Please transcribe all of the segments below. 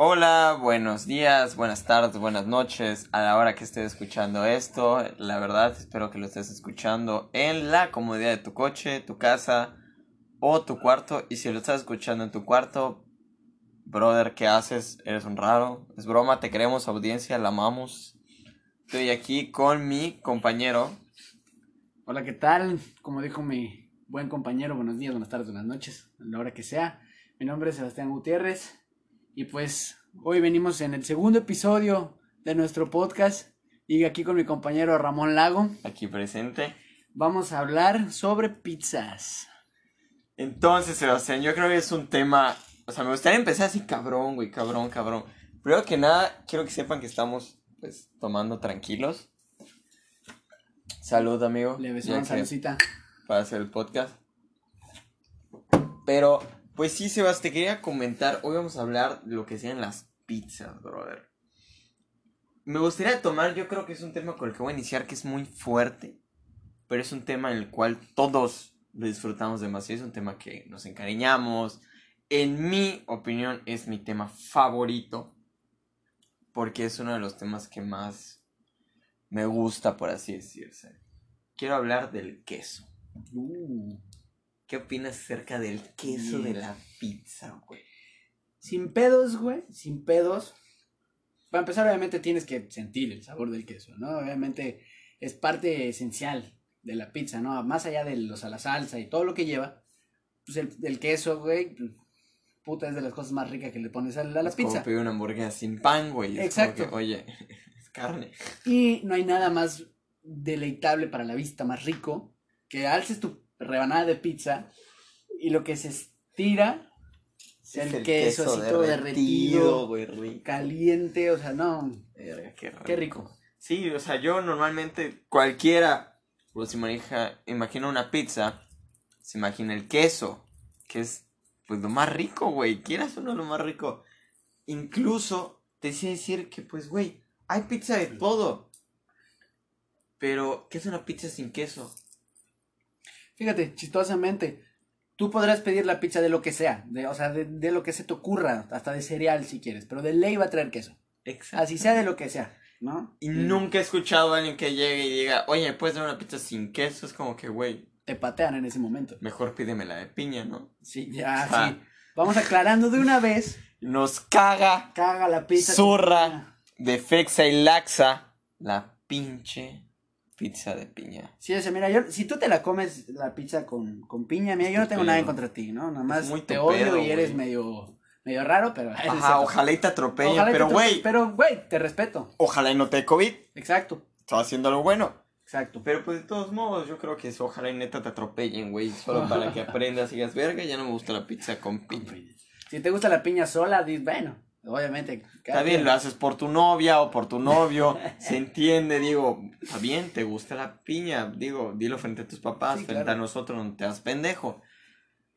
Hola, buenos días, buenas tardes, buenas noches a la hora que estés escuchando esto. La verdad, espero que lo estés escuchando en la comodidad de tu coche, tu casa o tu cuarto. Y si lo estás escuchando en tu cuarto, brother, ¿qué haces? Eres un raro. Es broma, te queremos, audiencia, la amamos. Estoy aquí con mi compañero. Hola, ¿qué tal? Como dijo mi buen compañero, buenos días, buenas tardes, buenas noches, a la hora que sea. Mi nombre es Sebastián Gutiérrez y pues hoy venimos en el segundo episodio de nuestro podcast y aquí con mi compañero Ramón Lago. Aquí presente. Vamos a hablar sobre pizzas. Entonces, Sebastián, yo creo que es un tema. O sea, me gustaría empezar así, cabrón, güey, cabrón, cabrón. Primero que nada, quiero que sepan que estamos, pues, tomando tranquilos. Salud, amigo. Le que- saludcita. Para hacer el podcast. Pero, pues sí, Sebas, te quería comentar. Hoy vamos a hablar de lo que sean las pizzas, brother. Me gustaría tomar, yo creo que es un tema con el que voy a iniciar que es muy fuerte. Pero es un tema en el cual todos lo disfrutamos demasiado. Es un tema que nos encariñamos. En mi opinión, es mi tema favorito. Porque es uno de los temas que más me gusta, por así decirse. Quiero hablar del queso. Uh, ¿Qué opinas acerca del queso de la pizza, güey? sin pedos, güey, sin pedos. Para empezar, obviamente tienes que sentir el sabor del queso, ¿no? Obviamente es parte esencial de la pizza, ¿no? Más allá de los a la salsa y todo lo que lleva, pues el, el queso, güey, puta, es de las cosas más ricas que le pones a la, a la es como pizza. pedir una hamburguesa sin pan, güey. Exacto. que, oye, es carne. Y no hay nada más deleitable para la vista, más rico, que alces tu rebanada de pizza y lo que se estira Es el, queso, así todo derretido, güey, rico. caliente, o sea, no, Verga, qué rico. qué rico. Sí, o sea, yo normalmente, cualquiera, pues imagina, imagina una pizza, se imagina el queso, que es, pues, lo más rico, güey. Quieras o no lo más rico. Incluso, te decía decir que, pues, güey, hay pizza de todo. Pero, ¿qué es una pizza sin queso? Fíjate, chistosamente, tú podrás pedir la pizza de lo que sea, de, o sea, de, de lo que se te ocurra, hasta de cereal si quieres, pero de ley va a traer queso. Exacto. Así sea de lo que sea, ¿no? Y nunca he escuchado a alguien que llegue y diga, oye, ¿me puedes dar una pizza sin queso? Es como que, güey, Te patean en ese momento. mejor pídeme la de piña, ¿no? Sí, ya, Ah. sí. Vamos aclarando de una vez. Nos caga Caga la pizza. Zurra. de Fexa y Laxa la pinche pizza de piña. Sí, o sea, mira, yo, si tú te la comes la pizza con, con piña, mira, yo no tengo nada en contra de ti, ¿no? Nada más muy tu te odio pedo, y eres güey. medio, medio raro, pero... Ajá, ojalá y te atropelle, Ojalá y pero te- güey, Pero, güey, te respeto. ojalá y no te dé COVID. Exacto, Estaba haciendo algo bueno. exacto. Pero pues de todos modos, yo creo que eso, ojalá y neta te atropellen, güey. Solo para que aprendas y digas, verga, ya no me gusta la pizza con piña. Si te gusta la piña sola, dices, bueno, obviamente. cada Está bien, lo haces por tu novia o por tu novio, se entiende, digo, está bien, te gusta la piña, digo, dilo frente a tus papás, Sí, frente claro. a nosotros, no te das pendejo.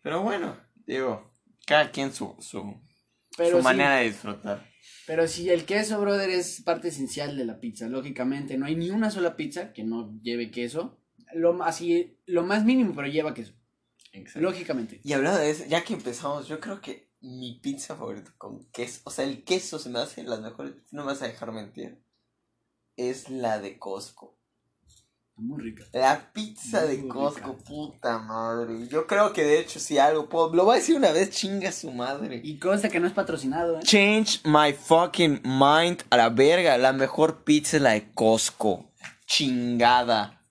Pero bueno, digo, cada quien su, su, Pero su sí, manera de disfrutar. Pero si el queso, brother, es parte esencial de la pizza, lógicamente, no hay ni una sola pizza que no lleve queso. Lo, así, lo más mínimo, pero lleva queso, lógicamente. Y hablando de eso, ya que empezamos, yo creo que mi pizza favorita con queso, o sea, el queso se me hace las mejores, no me vas a dejar mentir, es la de Costco. Muy rica. La pizza de Muy Costco, rica. puta madre. Yo creo que de hecho si algo puedo, lo voy a decir una vez, chinga su madre. Y consta que no es patrocinado, ¿eh? Change my fucking mind a la verga. La mejor pizza es la de Costco. Chingada.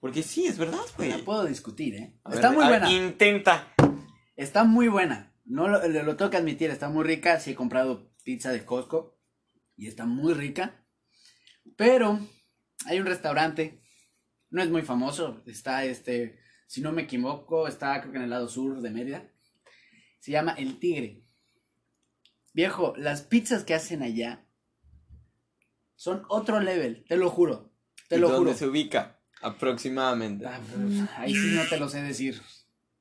Porque sí, es verdad, güey. No puedo discutir, ¿eh? A Está ver, muy buena. Intenta. Está muy buena. No lo, lo, tengo que admitir, está muy rica. Sí he comprado pizza de Costco y está muy rica. Pero hay un restaurante, no es muy famoso, está este, si no me equivoco, está creo que en el lado sur de Mérida. Se llama El Tigre. Viejo, las pizzas que hacen allá son otro level, te lo juro. Te ¿Y lo dónde juro. se ubica? Aproximadamente. Ah, pues, ahí sí no te lo sé decir.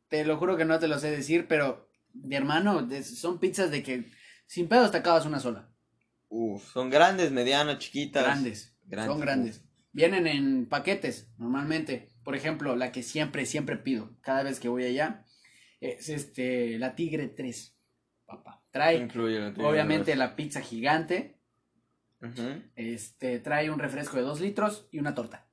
Te lo juro que no te lo sé decir, pero mi hermano, son pizzas de que sin pedos te acabas una sola. Uf, son grandes, medianas, chiquitas. Grandes. Grandes. Son grandes. Vienen en paquetes, normalmente. Por ejemplo, la que siempre, siempre pido, cada vez que voy allá, es este, la Tigre 3, papá. Trae, Incluye la tuya, obviamente, la pizza gigante. Ujú. Este, trae un refresco de 2 litros y una torta.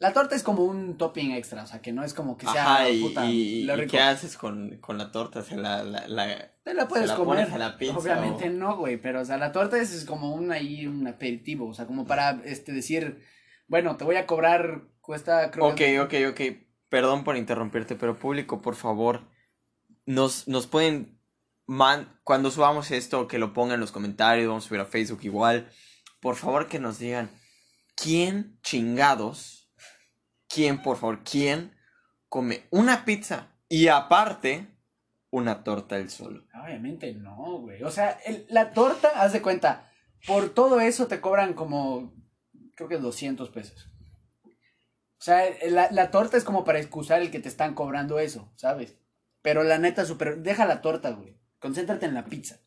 La torta es como un topping extra, o sea, que no es como que sea Ajá, y, puta, y- lo y rico. qué haces con, con la torta? ¿Se la, la, la- Te la puedes ¿Se la comer. pones a la pizza Obviamente o- no, güey, pero o sea, la torta es, es como un ahí un aperitivo, o sea, como para este decir, bueno, te voy a cobrar cuesta creo Ok, que- ok, ok. Perdón por interrumpirte, pero público, por favor, nos, nos pueden, man, cuando subamos esto, que lo pongan en los comentarios, vamos a subir a Facebook igual. Por favor, que nos digan, ¿quién chingados, quién, por favor, quién come una pizza y aparte una torta él solo? Obviamente no, güey. O sea, el- la torta, haz de cuenta, por todo eso te cobran como, creo que 200 pesos. O sea, la, la torta es como para excusar el que te están cobrando eso, ¿sabes? Pero la neta, super, deja la torta, güey. Concéntrate en la pizza.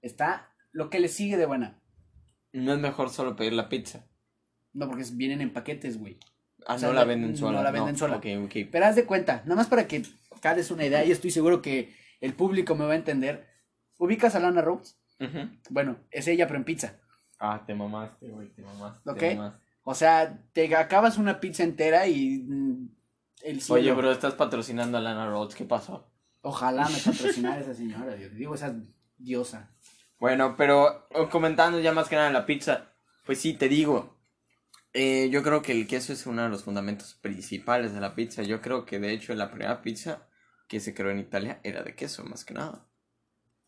Está lo que le sigue de buena. No es mejor solo pedir la pizza. No, porque vienen en paquetes, güey. Ah, O sea, no la- venden no sola. la venden sola. Ok, ok. Pero haz de cuenta, nada más para que cales una idea y estoy seguro que el público me va a entender. ¿Ubicas a Lana Rhodes? Bueno, es ella, pero en pizza. Ah, te mamaste, güey, te mamaste. Ok. te mamaste. O sea, te acabas una pizza entera y mm, el cielo. Oye, bro, estás patrocinando a Lana Rhodes, ¿qué pasó? Ojalá me patrocinara esa señora, Dios. Digo, esa diosa. Bueno, pero comentando ya más que nada la pizza, pues sí, te digo, eh, yo creo que el queso es uno de los fundamentos principales de la pizza. Yo creo que de hecho la primera pizza que se creó en Italia era de queso, más que nada.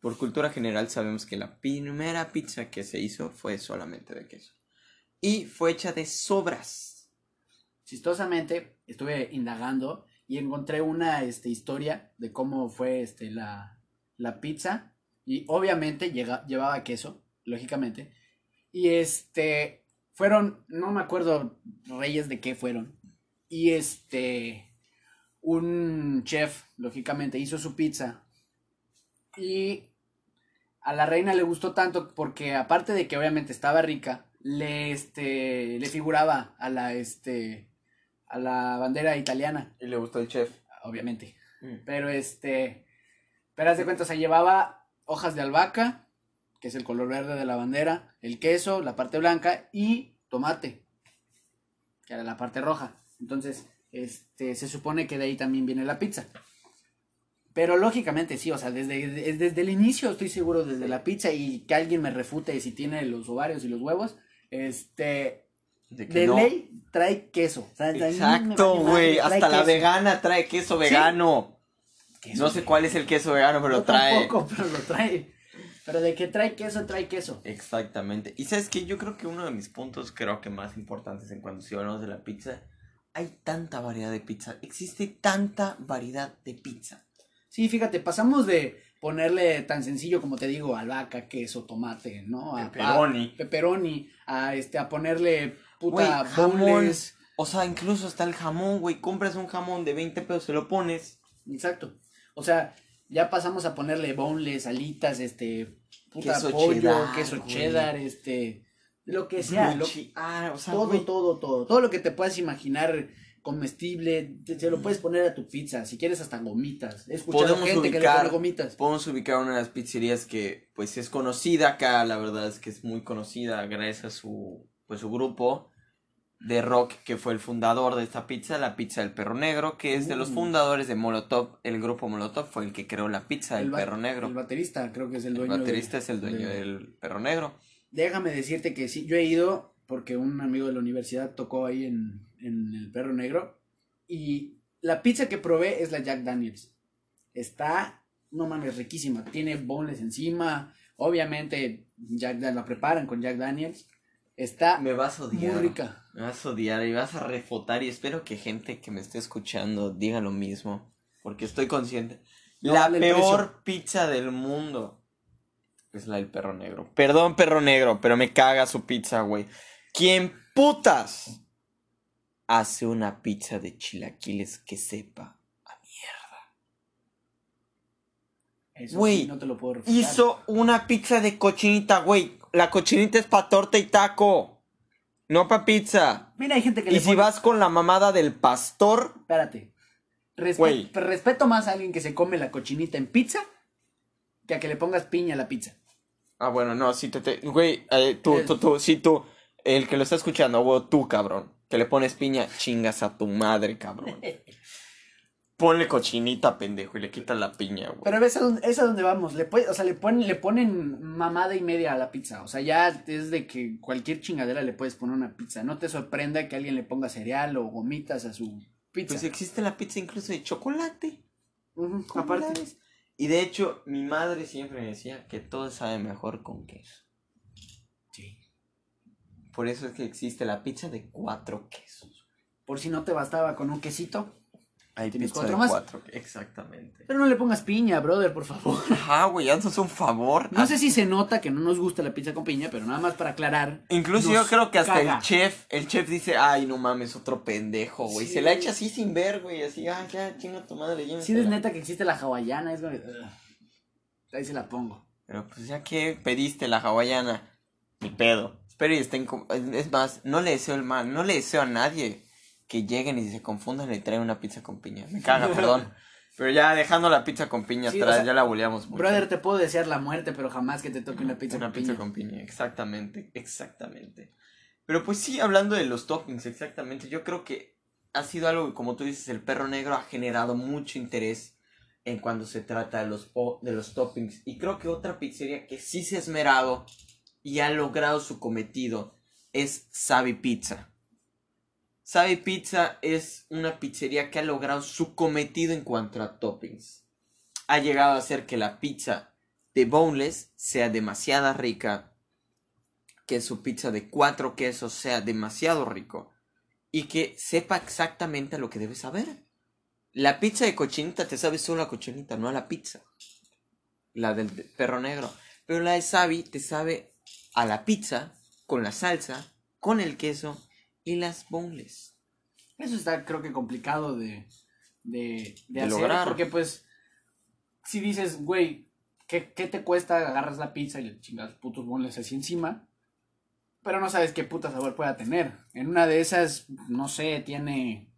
Por cultura general sabemos que la primera pizza que se hizo fue solamente de queso. Y fue hecha de sobras. Chistosamente, estuve indagando y encontré una este, historia de cómo fue este, la, la pizza. Y obviamente llega- llevaba queso, lógicamente. Y este, fueron, no me acuerdo reyes de qué fueron. Y este, un chef, lógicamente, hizo su pizza. Y a la reina le gustó tanto porque aparte de que obviamente estaba rica, le, este, le figuraba a la, este, a la bandera italiana, Y le gustó el chef. obviamente. Mm. Pero este, pero haz de cuenta, o sea, llevaba hojas de albahaca, que es el color verde de la bandera, el queso, la parte blanca y tomate, que era la parte roja. Entonces, este, se supone que de ahí también viene la pizza. Pero lógicamente sí, o sea, desde, de- desde el inicio estoy seguro, desde la pizza y que alguien me refute si tiene los ovarios y los huevos, este, De que de no. ley trae queso. O sea, Exacto, güey. Hasta la queso. vegana trae queso vegano. Queso, No sé güey. cuál es el queso vegano, pero Yo lo trae. tampoco, pero lo trae. Pero de que trae queso, trae queso. Exactamente. Y sabes que yo creo que uno de mis puntos, creo que más importantes en cuando si hablamos de la pizza, hay tanta variedad de pizza. Existe tanta variedad de pizza. Sí, fíjate, pasamos de ponerle tan sencillo como te digo, albahaca, queso, tomate, ¿no? A, Pepperoni. a- pepperoni, a este, a ponerle puta boneless. O sea, incluso hasta el jamón, güey. Compras un jamón de 20 pesos, se lo pones. Exacto. O sea, ya pasamos a ponerle boneless, alitas, este, puta Queso pollo, cheddar, queso güey. cheddar, este, lo que sea, lo- Blue ah, o sea, todo, güey, todo, todo, todo lo que te puedas imaginar comestible, te- se lo puedes poner a tu pizza, si quieres hasta gomitas. He escuchado Podemos gente que le ubicar- pone gomitas. Podemos ubicar una de las pizzerías que pues es conocida acá, la verdad es que es muy conocida gracias a su pues su grupo de rock que fue el fundador de esta pizza, la pizza del perro negro, que es de los Mm. fundadores de Molotov, el grupo Molotov fue el que creó la pizza del El perro negro. El baterista creo que es el El dueño. de- baterista es el dueño de- del perro negro. Déjame decirte que sí, yo he ido porque un amigo de la universidad tocó ahí en, en el Perro Negro y la pizza que probé es la Jack Daniels. Está, no mames, riquísima. Tiene boneless encima. Obviamente Jack la preparan con Jack Daniels. Está Me vas a muy odiar. rica. Me vas a odiar y vas a refutar y espero que gente que me esté escuchando diga lo mismo, porque estoy consciente. No la peor pizza del mundo es la del perro negro. Perdón, perro negro, pero me caga su pizza, güey. ¿Quién putas hace una pizza de chilaquiles que sepa? Eso Güey, sí, no te lo puedo refutar. Hizo una pizza de cochinita, güey. La cochinita es pa' torta y taco, no pa' pizza. Mira, hay gente que Y le si pone- vas con la mamada del pastor, Espérate. Respe- Güey. Respeto más a alguien que se come la cochinita en pizza que a que le pongas piña a la pizza. Ah, bueno, no, si te, te güey, eh, tú, Eh. tú, tú, si tú, el que lo está escuchando, o tú, cabrón, que le pones piña, chingas a tu madre, cabrón. Ponle cochinita, pendejo, y le quitas la piña, güey. Pero ves a dónde, es a dónde vamos. Le puede- o sea, le ponen, le ponen mamada y media a la pizza. O sea, ya es de que cualquier chingadera le puedes poner una pizza. No te sorprenda que alguien le ponga cereal o gomitas a su pizza. Pues existe la pizza incluso de chocolate. Ujú, ¿cómo aparte. Y de hecho, mi madre siempre me decía que todo sabe mejor con queso. Sí. Por eso es que existe la pizza de cuatro quesos. Por si no te bastaba con un quesito. Hay ¿Tienes pizza cuatro de más? cuatro, exactamente. Pero no le pongas piña, brother, por favor. Ajá, güey, haznos un favor. No sé si se nota que no nos gusta la pizza con piña, pero nada más para aclarar. Incluso yo creo que hasta caga. el chef, el chef dice, ay, no mames, otro pendejo, güey. Sí. Se la echa así sin ver, güey, así, ah, ya, chinga tu madre, Si llévensela". es neta que existe la hawaiana, es como... Ahí se la pongo. Pero pues ya que pediste la hawaiana, ni pedo. Espero y estén, es más, no le deseo el mal, no le deseo a nadie que lleguen y se confundan y traigan una pizza con piña. Me caga, perdón. Pero ya dejando la pizza con piña Sí, atrás, o sea, ya la buleamos mucho. Brother, te puedo desear la muerte, pero jamás que te toque una pizza Una con pizza piña. con piña, exactamente, exactamente. Pero pues sí, hablando de los toppings, exactamente, yo creo que ha sido algo que, como tú dices, el perro negro ha generado mucho interés en cuando se trata de los, de los toppings. Y creo que otra pizzería que sí se ha esmerado y ha logrado su cometido es Savi Pizza. Savi Pizza es una pizzería que ha logrado su cometido en cuanto a toppings. Ha llegado a hacer que la pizza de boneless sea demasiado rica, que su pizza de cuatro quesos sea demasiado rico y que sepa exactamente lo que debes saber. La pizza de cochinita te sabe solo a cochinita, no a la pizza. La del de- perro negro. Pero la de Savi te sabe a la pizza, con la salsa, con el queso y las boneless. Eso está, creo que, complicado de, de, de De hacer. lograr. Porque, pues, si dices, güey, ¿qué, ¿qué te cuesta? Agarras la pizza y le chingas putos bonles así encima. Pero no sabes qué puta sabor pueda tener. En una de esas, no sé, tiene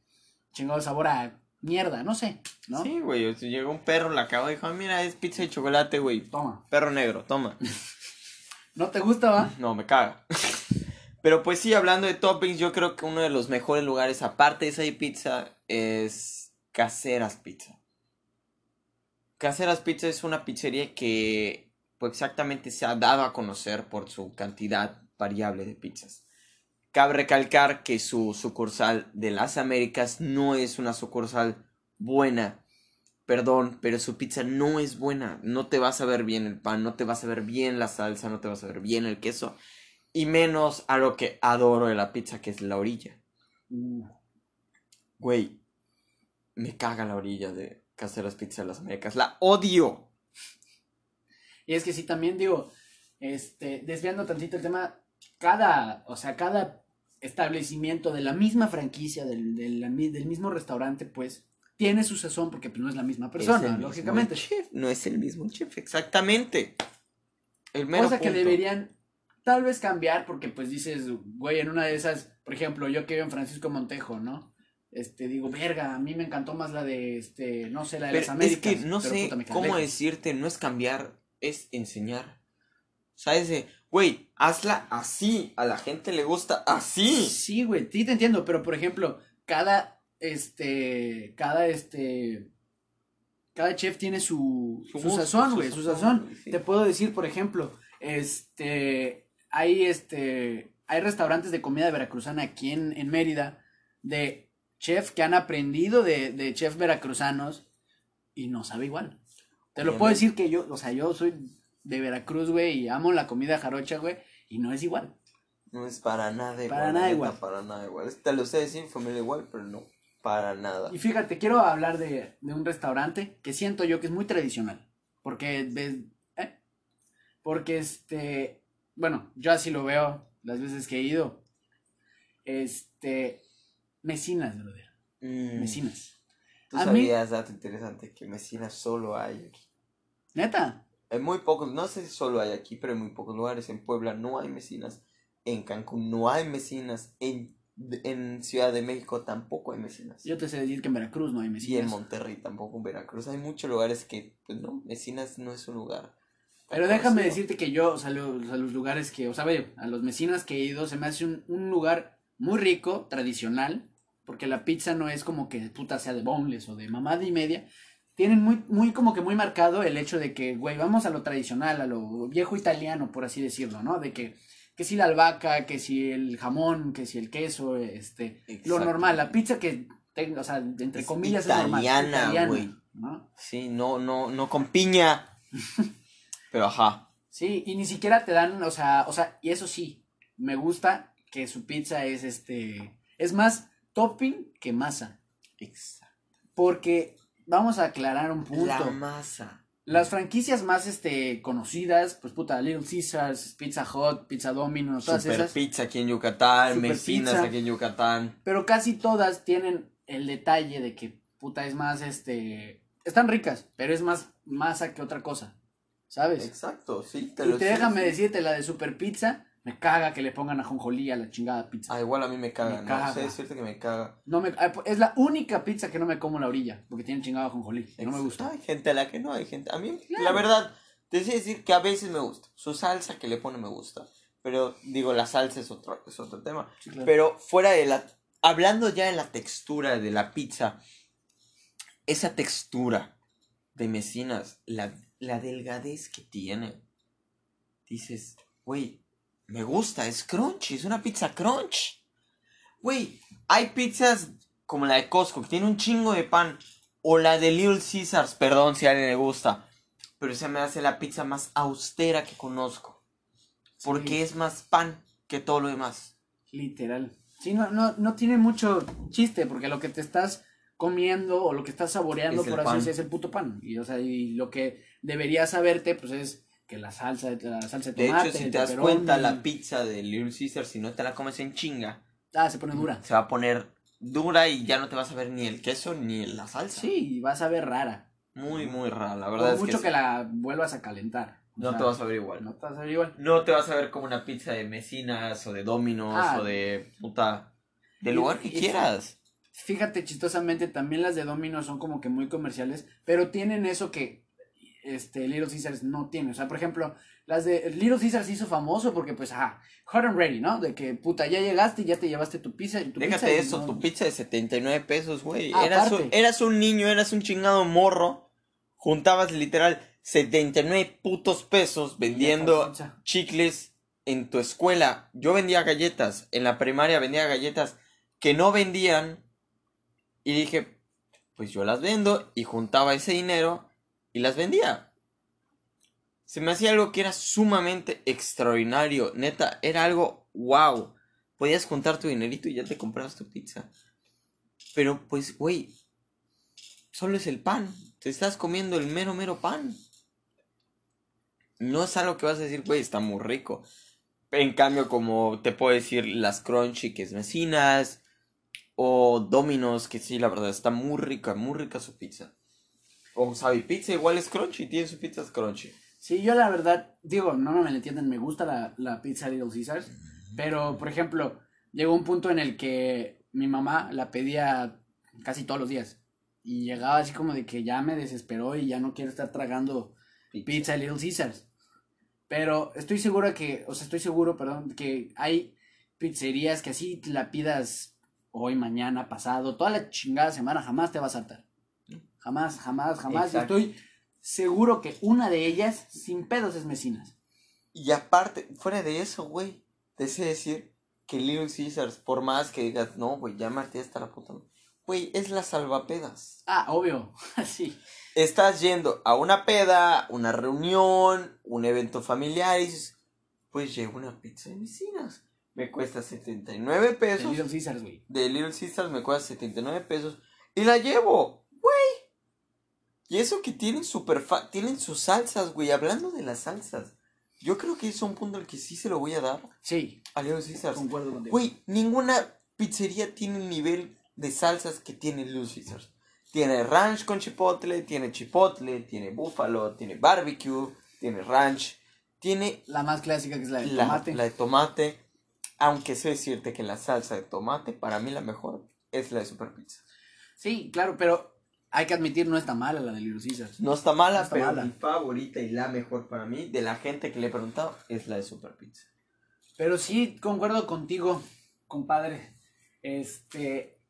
chingado sabor a mierda, no sé, ¿no? Sí, güey. sea, llegó un perro, la acabó y dijo, "Ah, mira, es pizza de chocolate, güey. Toma. Perro negro, toma. ¿No te gusta, va? No, me caga. Pero pues sí, hablando de toppings, yo creo que uno de los mejores lugares, aparte de esa pizza, es Caseras Pizza. Caseras Pizza es una pizzería que pues exactamente se ha dado a conocer por su cantidad variable de pizzas. Cabe recalcar que su sucursal de las Américas no es una sucursal buena. Perdón, pero su pizza no es buena. No te vas a ver bien el pan, no te vas a ver bien la salsa, no te vas a ver bien el queso. Y menos a lo que adoro de la pizza, que es la orilla. Uh, Güey, me caga la orilla de Caseras Pizza de las Américas. La odio. Y es que sí, también digo, este, desviando tantito el tema, cada, o sea, cada establecimiento de la misma franquicia, del, del, mismo restaurante, pues, tiene su sazón porque pues, no es la misma persona, lógicamente. chef, no es el mismo chef, exactamente. El mero Cosa que deberían tal vez cambiar porque pues dices, güey, en una de esas, por ejemplo, yo que vivo en Francisco Montejo, ¿no? Este, digo, verga, a mí me encantó más la de, este, no sé, la de Pero las Américas. es que no sé cómo decirte, no es cambiar, es enseñar. ¿Sabes? de, Güey, hazla así, a la gente le gusta así. Sí, güey, sí te entiendo, pero por ejemplo, cada, este, cada, este, cada chef tiene su, Su su, gusto, sazón, güey, su sazón, sazón. güey, sí. Te puedo decir, por ejemplo, este, hay, este, hay restaurantes de comida veracruzana aquí en, en Mérida, de chef que han aprendido de, de chefs veracruzanos y no sabe igual. Te lo puedo decir que yo, o sea, yo soy de Veracruz, güey, y amo la comida jarocha, güey, y no es igual. No es para nada igual. Para nada igual. Para nada igual. Te lo sé decir, familia igual, pero no. Para nada. Y fíjate, quiero hablar de, de un restaurante que siento yo que es muy tradicional. Porque ves, ¿eh? Porque este, bueno, yo así lo veo las veces que he ido. Este, Mesinas, brother. Mm, Mesinas. Tú A mí- sabías, dato interesante, que Messina solo hay aquí. Neta. En muy pocos, no sé si solo hay aquí, pero en muy pocos lugares. En Puebla no hay mesinas. En Cancún no hay mesinas. En, en Ciudad de México tampoco hay mesinas. Yo te sé decir que en Veracruz no hay Y en Mesinas. Monterrey tampoco, en Veracruz. Hay muchos lugares que, pues no, Mesinas no es un lugar. Pero déjame decirte que yo, o sea, los, a los lugares que, o sea, vaya, a los mesinas que he ido, se me hace un, un lugar muy rico, tradicional, porque la pizza no es como que puta sea de boneless o de mamada y media. Tienen muy, muy, como que muy marcado el hecho de que, güey, vamos a lo tradicional, a lo viejo italiano, por así decirlo, ¿no? De que, que si la albahaca, que si el jamón, que si el queso, este, lo normal, la pizza que, tenga, o sea, entre Es comillas es normal. italiana, güey. ¿no? Sí, no, no, no con piña. Pero ajá. Sí, y ni siquiera te dan, o sea, o sea, y eso sí, me gusta que su pizza es este, es más topping que masa, Exacto. porque vamos a aclarar un punto. La masa. Las franquicias más este conocidas, pues puta, Little Caesars, Pizza Hut, Pizza Domino's, todas Super esas, pizza aquí en Yucatán, pizza. aquí en Yucatán. pero casi todas tienen el detalle de que puta es más este, están ricas, pero es más masa que otra cosa, ¿sabes? Exacto, sí, te Y lo te déjame sí. decirte, la de Super Pizza, me caga que le pongan ajonjolí a la chingada pizza. Ah, igual a mí me caga, Me ¿no? caga. sé decirte que me caga. No me, ah, es la única pizza que no me como en la orilla, porque tiene chingada ajonjolí. No me gusta. Hay gente a la que no, hay gente. A mí, Claro. la verdad, te sé decir que a veces me gusta. Su salsa que le pone me gusta. Pero digo, la salsa es otro, es otro tema. Sí, claro. Pero fuera de la. Hablando ya de la textura de la pizza, esa textura de mesinas, la, la delgadez que tiene, dices, güey, me gusta, es crunchy, es una pizza crunch. Güey, hay pizzas como la de Costco, que tiene un chingo de pan, o la de Little Caesars, perdón si a alguien le gusta, pero se me hace la pizza más austera que conozco, porque Sí. es más pan que todo lo demás. Literal. Sí, no, no, no tiene mucho chiste, porque lo que te estás comiendo o lo que estás saboreando, Es por así decirlo, es el puto pan. Y, o sea, y lo que deberías saberte, pues es que la salsa, la salsa de De tomate, hecho, si te das cuenta, la pizza de Little Caesars, si no te la comes en chinga, Ah, se pone dura. se va a poner dura y ya no te vas a ver ni el queso ni la salsa. Sí, y vas a ver rara. Muy, muy rara, la verdad es mucho que, la vuelvas a calentar. O no sea, te vas a ver igual. No te vas a ver igual. No te vas a ver como una pizza de mesinas o de dominos Ah. o de puta. Del lugar que quieras. Fíjate, chistosamente, también las de Domino son como que muy comerciales, pero tienen eso que este Little Caesars no tiene. O sea, por ejemplo, las de Little Caesars hizo famoso porque, pues, ajá, hot and ready, ¿no? De que, puta, ya llegaste y ya te llevaste tu pizza. Tu Déjate pizza eso, no- tu pizza de 79 pesos, güey. Ah, eras, un, eras un niño, eras un chingado morro. Juntabas literal 79 putos pesos vendiendo chicles en tu escuela. Yo vendía galletas. En la primaria vendía galletas que no vendían. Y dije, pues yo las vendo. Y juntaba ese dinero y las vendía. Se me hacía algo que era sumamente extraordinario. Neta, era algo wow. Podías juntar tu dinerito y ya te comprabas tu pizza. Pero pues, güey, solo es el pan. Te estás comiendo el mero, mero pan. No es algo que vas a decir, güey, está muy rico. En cambio, como te puedo decir, las crunchy, que es vecinas. O Domino's, que sí, la verdad, está muy rica, muy rica su pizza. O Sabi Pizza igual es crunchy, tiene su pizza crunchy. Sí, yo la verdad, digo, no me entienden, me gusta la, la pizza Little Caesars, pero, por ejemplo, llegó un punto en el que mi mamá la pedía casi todos los días. Y llegaba así como de que ya me desesperó y ya no quiero estar tragando pizza de Little Caesars. Pero estoy seguro que, o sea, estoy seguro, perdón, que hay pizzerías que así la pidas hoy, mañana, pasado, toda la chingada semana, jamás te vas a hartar. Jamás, jamás, jamás. Y Exacto. estoy seguro que una de ellas, sin pedos, es Mesinas. Y aparte, fuera de eso, güey, te sé decir que Little Caesars, por más que digas, no, güey, ya Martí hasta la puta. madre", Güey, es la salvapedas. Ah, obvio, sí. Estás yendo a una peda, una reunión, un evento familiar y dices, pues llevo una pizza de vecinas. Me cuesta 79 De pesos. Little Caesars, güey. de Little Caesars me cuesta 79 pesos y la llevo. Y eso que tienen super fa- tienen sus salsas, güey. Hablando de las salsas, yo creo que es un punto al que sí se lo voy a dar Sí, a Little Caesars. concuerdo contigo. Güey, ninguna pizzería tiene el nivel de salsas que tiene Little Caesars. Tiene ranch con chipotle, tiene chipotle, tiene búfalo, tiene barbecue, tiene ranch, tiene La más clásica que es la de la, tomate. la de tomate. Aunque sé decirte que la salsa de tomate, para mí la mejor es la de Super Pizza. Sí, claro, pero hay que admitir, no está mala la de Little Caesars. No está mala, No está pero mala. mi favorita y la mejor para mí, de la gente que le he preguntado, es la de Super Pizza. Pero sí, concuerdo contigo, compadre. Este,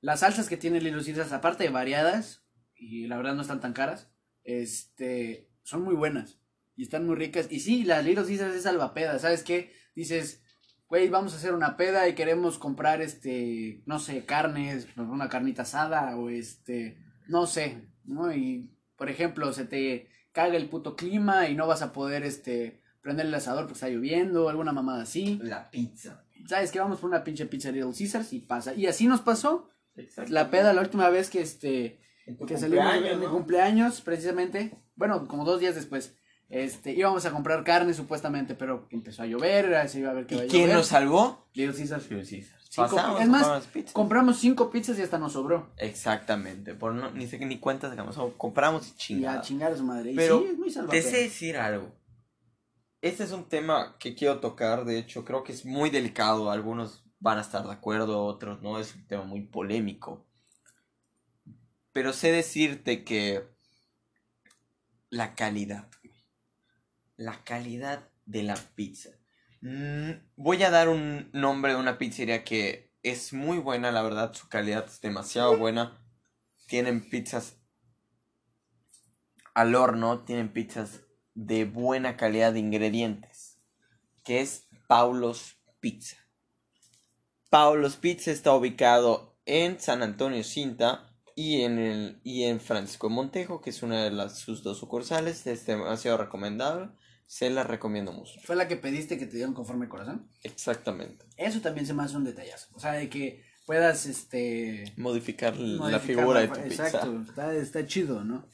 las salsas que tiene Little Caesars, aparte de variadas, y la verdad no están tan caras, este, son muy buenas. Y están muy ricas. Y sí, la Little Caesars es salvapeda, ¿sabes qué? Dices, güey, vamos a hacer una peda y queremos comprar, este, no sé, carnes, una carnita asada o este, no sé, ¿no? Y, por ejemplo, se te caga el puto clima y no vas a poder, este, prender el asador porque está lloviendo, alguna mamada así. La pizza. ¿Sabes qué? Vamos por una pinche pizza Little Caesars y pasa. Y así nos pasó. La peda la última vez que este En tu que salimos en mi ¿no? cumpleaños, precisamente. Bueno, como dos días después. Este, íbamos a comprar carne supuestamente, pero empezó a llover, se iba a ver que iba a ¿Y quién llover. nos salvó? Little Caesars. Little Caesars. Cinco Pasamos, pi- es más, compramos cinco pizzas y hasta nos sobró. Exactamente, por no, ni sé que ni cuenta sacamos, compramos y Y a chingada. chingar a su madre. Y Pero sí, es muy Te salvaje. sé decir algo. Este es un tema que quiero tocar, de hecho, creo que es muy delicado. Algunos van a estar de acuerdo, otros no. Es un tema muy polémico. Pero sé decirte que la calidad, güey. la calidad de la pizza. Mm, voy a dar un nombre de una pizzería que es muy buena, la verdad, su calidad es demasiado buena. Tienen pizzas al horno, tienen pizzas de buena calidad de ingredientes, que es Paulos Pizza. Paulos Pizza está ubicado en San Antonio Cinta y en el y en Francisco Montejo, que es una de las sus dos sucursales, es demasiado recomendable, se la recomiendo mucho. Fue la que pediste que te dieron conforme corazón. Exactamente. Eso también se me hace un detallazo. O sea, de que puedas, este... Modificar, la modificar figura de la- tu Exacto, pizza. está, está chido, ¿no?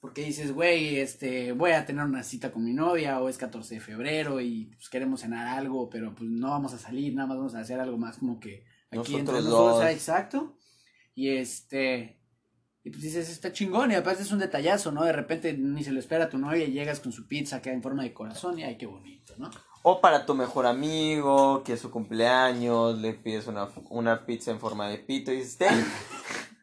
Porque dices, güey, este, voy a tener una cita con mi novia o es 14 de febrero y pues queremos cenar algo, pero pues no vamos a salir, nada más vamos a hacer algo más como que aquí entre Nosotros nosotros, dos. ah, exacto. Y este, y pues dices, está chingón y aparte es un detallazo, ¿no? De repente ni se lo espera a tu novia y llegas con su pizza que en forma de corazón y ay, qué bonito, ¿no? O para tu mejor amigo, que es su cumpleaños, le pides una, una pizza en forma de pito y dices, "Ten".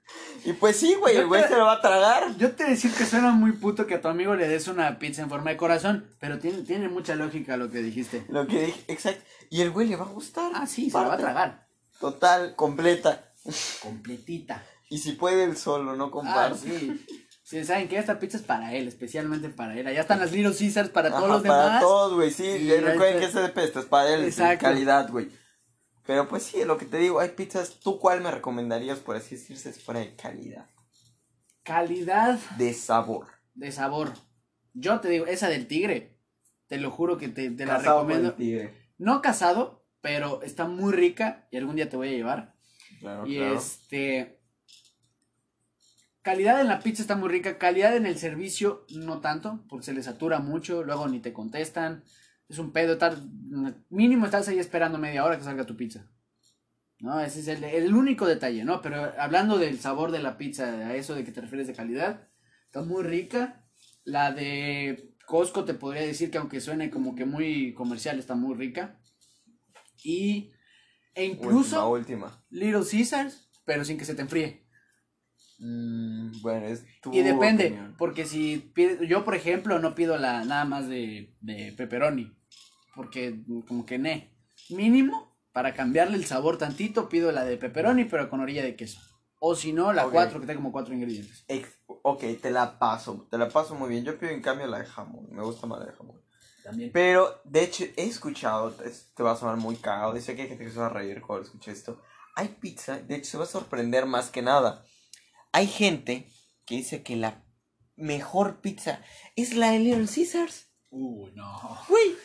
Y pues sí, güey, el güey se lo va a tragar. Yo te decir que suena muy puto que a tu amigo le des una pizza en forma de corazón, pero tiene, tiene mucha lógica lo que dijiste. Lo que dije, exacto. Y el güey le va a gustar. Ah, sí, se la va a tragar. Total, completa. Completita. Y si puede él solo, no Ah, comparte. sí. Sí, saben que esta pizza es para él, especialmente para él. Allá están las Little Caesars para Ajá, todos los para demás. todos, güey, sí. Y recuerden este- que ese de pesto es para él, es de calidad, güey. Pero pues sí, lo que te digo, hay pizzas, ¿tú cuál me recomendarías, por así decirse, si fuera de calidad? Calidad De sabor. de sabor. Yo te digo, esa del tigre. Te lo juro que te, te la recomiendo. tigre. No casado, pero está muy rica y algún día te voy a llevar. Claro, y claro. este. Calidad en la pizza está muy rica. Calidad en el servicio, no tanto, porque se les satura mucho. Luego ni te contestan. Es un pedo estar. Mínimo estás ahí esperando media hora que salga tu pizza. No, ese es el, el único detalle, ¿no? Pero hablando del sabor de la pizza, a eso de que te refieres de calidad, está muy rica. La de Costco te podría decir que aunque suene como que muy comercial, está muy rica. Y. E incluso. Última, última. Little Caesars, pero sin que se te enfríe. Mm, bueno, es tu y depende, opinión. porque si pides, yo por ejemplo no pido la nada más de, de pepperoni, porque como que ne, mínimo para cambiarle el sabor tantito pido la de pepperoni pero con orilla de queso. O si no, la Ok. 4 que tenga como cuatro ingredientes. Ex- ok, te la paso, te la paso muy bien. Yo pido en cambio la de jamón, me gusta más la de jamón. También. Pero, de hecho, he escuchado, es- te va a sonar muy cagado, dice que hay gente que se va a reír cuando escuche esto. Hay pizza, de hecho, se va a sorprender más que nada. Hay gente que dice que la mejor pizza es la de Little Caesars. Uy, no. Güey.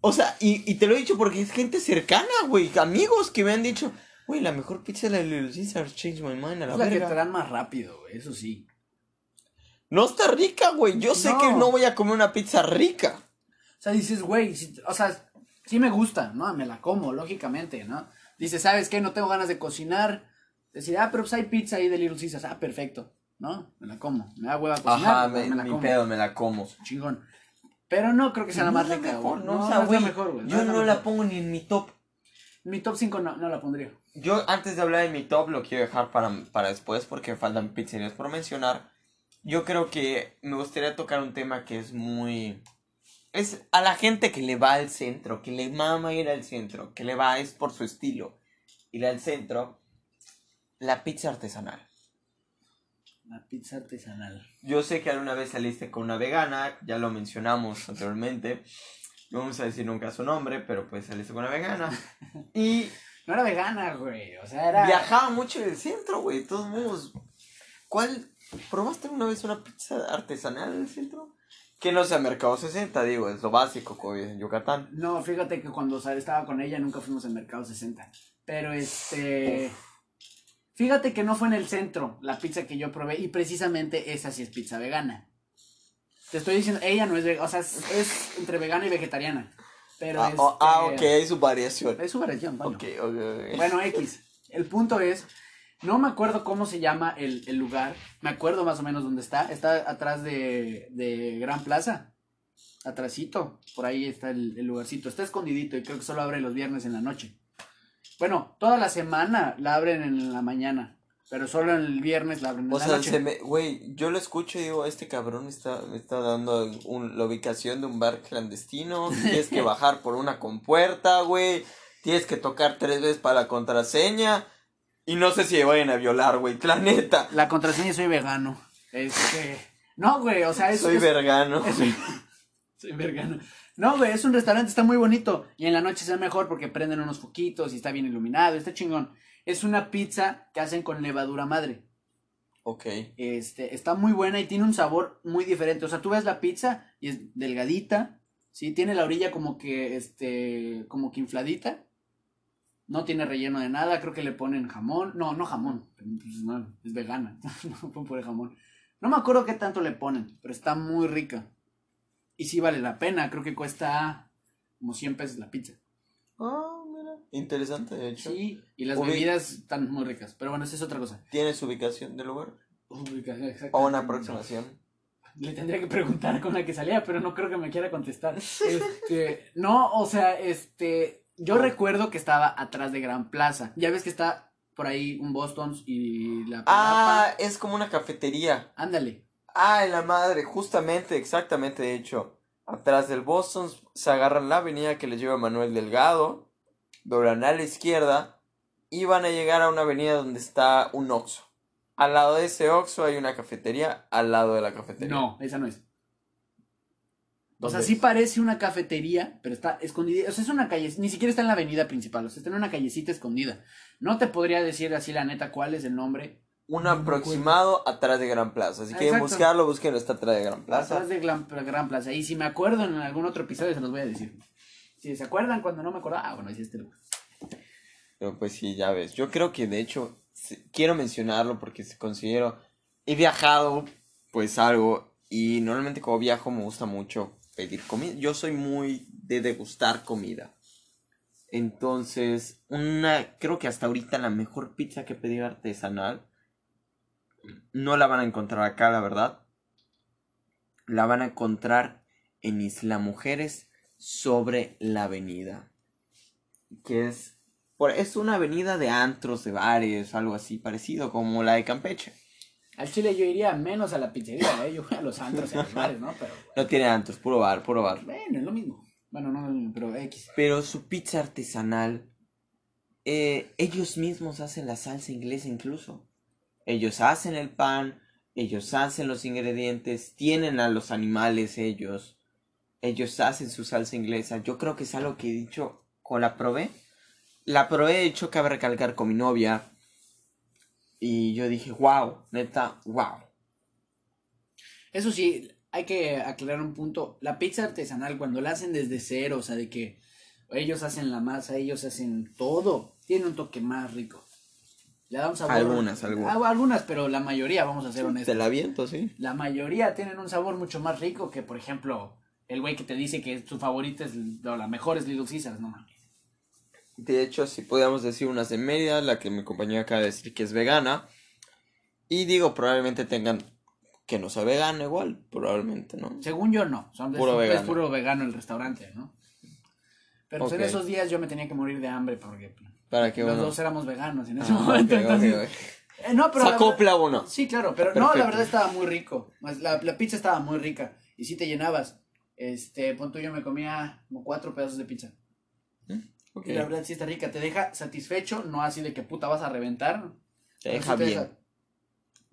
O sea, y, y te lo he dicho porque es gente cercana, güey. Amigos que me han dicho, güey, la mejor pizza es la de Little Caesars. Change my mind a la Es la que te dan más rápido, güey, eso sí. No está rica, güey. Yo sé No. que no voy a comer una pizza rica. O sea, dices, güey, si- o sea, sí me gusta, ¿no? Me la como, lógicamente, ¿no? Dices, ¿sabes qué? No tengo ganas de cocinar. Decir, ah, pero pues hay pizza ahí de Little Caesars. Ah, perfecto, ¿no? Me la como. Me da hueva cocinar. Ajá, pues, me, la mi como. pedo, me la como. Chingón. Pero no creo que sea la No más la rica, mejor, no, o sea, güey, la mejor, güey. Yo no la pongo ni en mi top. Mi top 5 no, no la pondría. Yo antes de hablar de mi top lo quiero dejar para, para después porque me faltan pizzerías por mencionar. Yo creo que me gustaría tocar un tema que es muy... Es a la gente que le va al centro, que le mama ir al centro, que le va, es por su estilo, ir al centro, la pizza artesanal. La pizza artesanal. Yo sé que alguna vez saliste con una vegana, ya lo mencionamos anteriormente. No vamos a decir nunca su nombre, pero pues saliste con una vegana. Y No era vegana, güey. O sea, era. viajaba mucho en el centro, güey. De todos modos. ¿Cuál? ¿Probaste una vez una pizza artesanal en el centro? Que no sea Mercado 60, digo, es lo básico como en Yucatán. No, fíjate que cuando estaba con ella nunca fuimos al Mercado 60. Pero este. Fíjate que no fue en el centro la pizza que yo probé y precisamente esa sí es pizza vegana. Te estoy diciendo, ella no es vegana, o sea, es, es entre vegana y vegetariana. Pero Ah, este, oh, ah, ok, hay su variación. Es su variación, bueno. Ok, ok, ok. Bueno, X. El punto es, no me acuerdo cómo se llama el, el lugar. Me acuerdo más o menos dónde está. Está atrás de, de Gran Plaza. Atrasito. Por ahí está el, el lugarcito. Está escondidito y creo que solo abre los viernes en la noche. Bueno, toda la semana la abren en la mañana. Pero solo el viernes la abren en O la sea, noche. se me, güey, yo lo escucho y digo, este cabrón está, me está dando un- la ubicación de un bar clandestino, tienes que bajar por una compuerta, güey, tienes que tocar tres veces para la contraseña, y no sé si me vayan a violar, güey, la neta, La contraseña soy vegano. Este. No, güey, o sea, es. soy es- vergano. Soy vegano. No, güey, es un restaurante, está muy bonito. Y en la noche se ve mejor porque prenden unos foquitos y está bien iluminado, está chingón. Es una pizza que hacen con levadura madre. Ok, Este, está muy buena y tiene un sabor muy diferente. O sea, tú ves la pizza y es delgadita, ¿sí? Tiene la orilla como que, este, como que infladita. No tiene relleno de nada, creo que le ponen jamón. No, no jamón, pues no, es vegana. no poner jamón. No me acuerdo qué tanto le ponen, pero está muy rica. Y sí vale la pena, creo que cuesta como 100 pesos la pizza. ah, mira, interesante, de hecho. Sí, y las Ubi- bebidas están muy ricas. Pero bueno, esa es otra cosa. ¿Tienes ubicación del lugar? Ubica- exacto. O una aproximación. Le tendría que preguntar con la que salía, pero no creo que me quiera contestar. Este, no, o sea, este, yo recuerdo que estaba atrás de Gran Plaza. Ya ves que está por ahí un Boston's y la Ah, es como una cafetería. Ándale. Ah, en la madre, justamente, exactamente, de hecho. Atrás del Boston se agarran la avenida que les lleva Manuel Delgado, doblan a la izquierda y van a llegar a una avenida donde está un Oxxo. Al lado de ese Oxxo hay una cafetería, al lado de la cafetería. No, esa no es. O sea, ¿Dónde sí parece una cafetería, pero está escondida. O sea, es una calle, ni siquiera está en la avenida principal, o sea, está en una callecita escondida. No te podría decir así la neta cuál es el nombre. Un aproximado atrás de Gran Plaza. Si quieren Exacto. buscarlo, búsquenlo, está atrás de Gran Plaza. Atrás de Gran, Gran Plaza. Y si me acuerdo en algún otro episodio se los voy a decir. Si se acuerdan cuando no me acordaba, ah, bueno, ahí sí este lugar. Pero pues sí, ya ves. Yo creo que de hecho quiero mencionarlo porque considero. He viajado, pues algo. Y normalmente como viajo me gusta mucho pedir comida. Yo soy muy de degustar comida. Entonces, una. Creo que hasta ahorita la mejor pizza que pedí artesanal. No la van a encontrar acá, la verdad. La van a encontrar en Isla Mujeres sobre la avenida. Que es por, es una avenida de antros, de bares, algo así parecido como la de Campeche. Al Chile yo iría menos a la pizzería, ¿eh? Yo voy a los antros y a los bares, ¿no? Pero No tiene antros, puro bar, puro bar. bueno, es lo mismo. Bueno, no, no, pero X. Pero su pizza artesanal, eh, ellos mismos hacen la salsa inglesa incluso. Ellos hacen el pan, ellos hacen los ingredientes, tienen a los animales ellos. Ellos hacen su salsa inglesa. Yo creo que es algo que he dicho, con la probé. La probé, de hecho, cabe recalcar con mi novia. Y yo dije, wow, neta, wow. Eso sí, hay que aclarar un punto. La pizza artesanal, cuando la hacen desde cero, o sea, de que ellos hacen la masa, ellos hacen todo, tiene un toque más rico. Le da un sabor. Algunas, algunas. Ah, algunas, pero la mayoría, vamos a ser honestos. Te la viento, sí. La mayoría tienen un sabor mucho más rico que, por ejemplo, el güey que te dice que su favorita es, o la mejor es Little Caesars, no mames. De hecho, si podíamos decir unas de Mérida, la que mi compañera acaba de decir que es vegana. Y digo, probablemente tengan que no sea vegana igual, probablemente, ¿no? Según yo, no. Son, Puro es, es vegano. puro vegano el restaurante, ¿no? Pero pues, en esos días yo me tenía que morir de hambre porque Para que los dos éramos veganos en ese Ah, momento. Eh, no, pero Se la acopla verdad- uno. Sí, claro, pero no, la verdad estaba muy rico. La, la pizza estaba muy rica y sí te llenabas. Este, pon tú, yo me comía como cuatro pedazos de pizza. Y la verdad sí está rica, te deja satisfecho, no así de que puta vas a reventar. Te deja sí te bien. deja-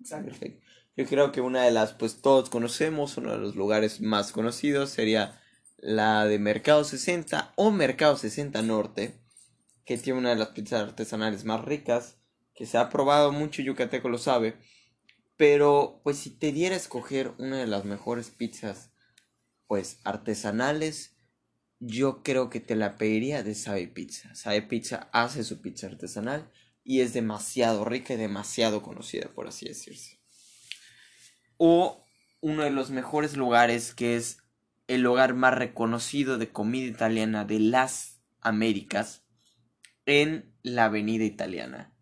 Exacto. Perfecto. Yo creo que una de las, pues todos conocemos, uno de los lugares más conocidos sería la de Mercado 60 o Mercado 60 Norte, que tiene una de las pizzas artesanales más ricas, que se ha probado mucho, Yucateco lo sabe. Pero, pues si te diera a escoger una de las mejores pizzas, pues artesanales, yo creo que te la pediría de Sabe Pizza. Sabe Pizza hace su pizza artesanal y es demasiado rica y demasiado conocida, por así decirse. O uno de los mejores lugares que es el lugar más reconocido de comida italiana de las Américas en la Avenida Italiana.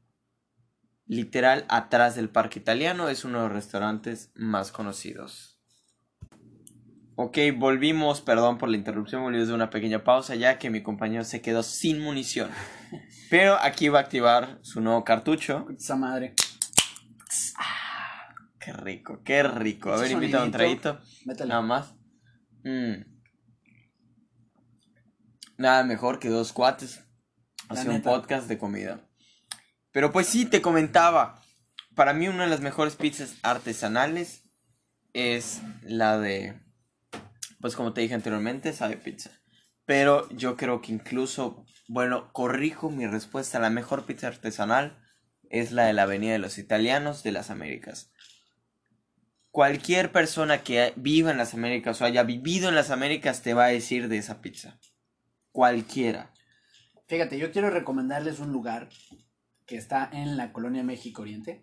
Literal, atrás del Parque Italiano es uno de los restaurantes más conocidos. Ok, volvimos, perdón por la interrupción, volvimos de una pequeña pausa ya que mi compañero se quedó sin munición. Pero aquí va a activar su nuevo cartucho. Esa madre. Qué rico, qué rico. A ver, invita un traguito. Métele. Nada más. Mm. Nada mejor que dos cuates. Hacer un podcast de comida. Pero pues sí, te comentaba. Para mí una de las mejores pizzas artesanales es la de... Pues como te dije anteriormente, sabe pizza. Pero yo creo que incluso... Bueno, corrijo mi respuesta. La mejor pizza artesanal es la de la Avenida de los Italianos de las Américas cualquier persona que viva en las Américas o haya vivido en las Américas te va a decir de esa pizza. Cualquiera. Fíjate, yo quiero recomendarles un lugar que está en la colonia México Oriente,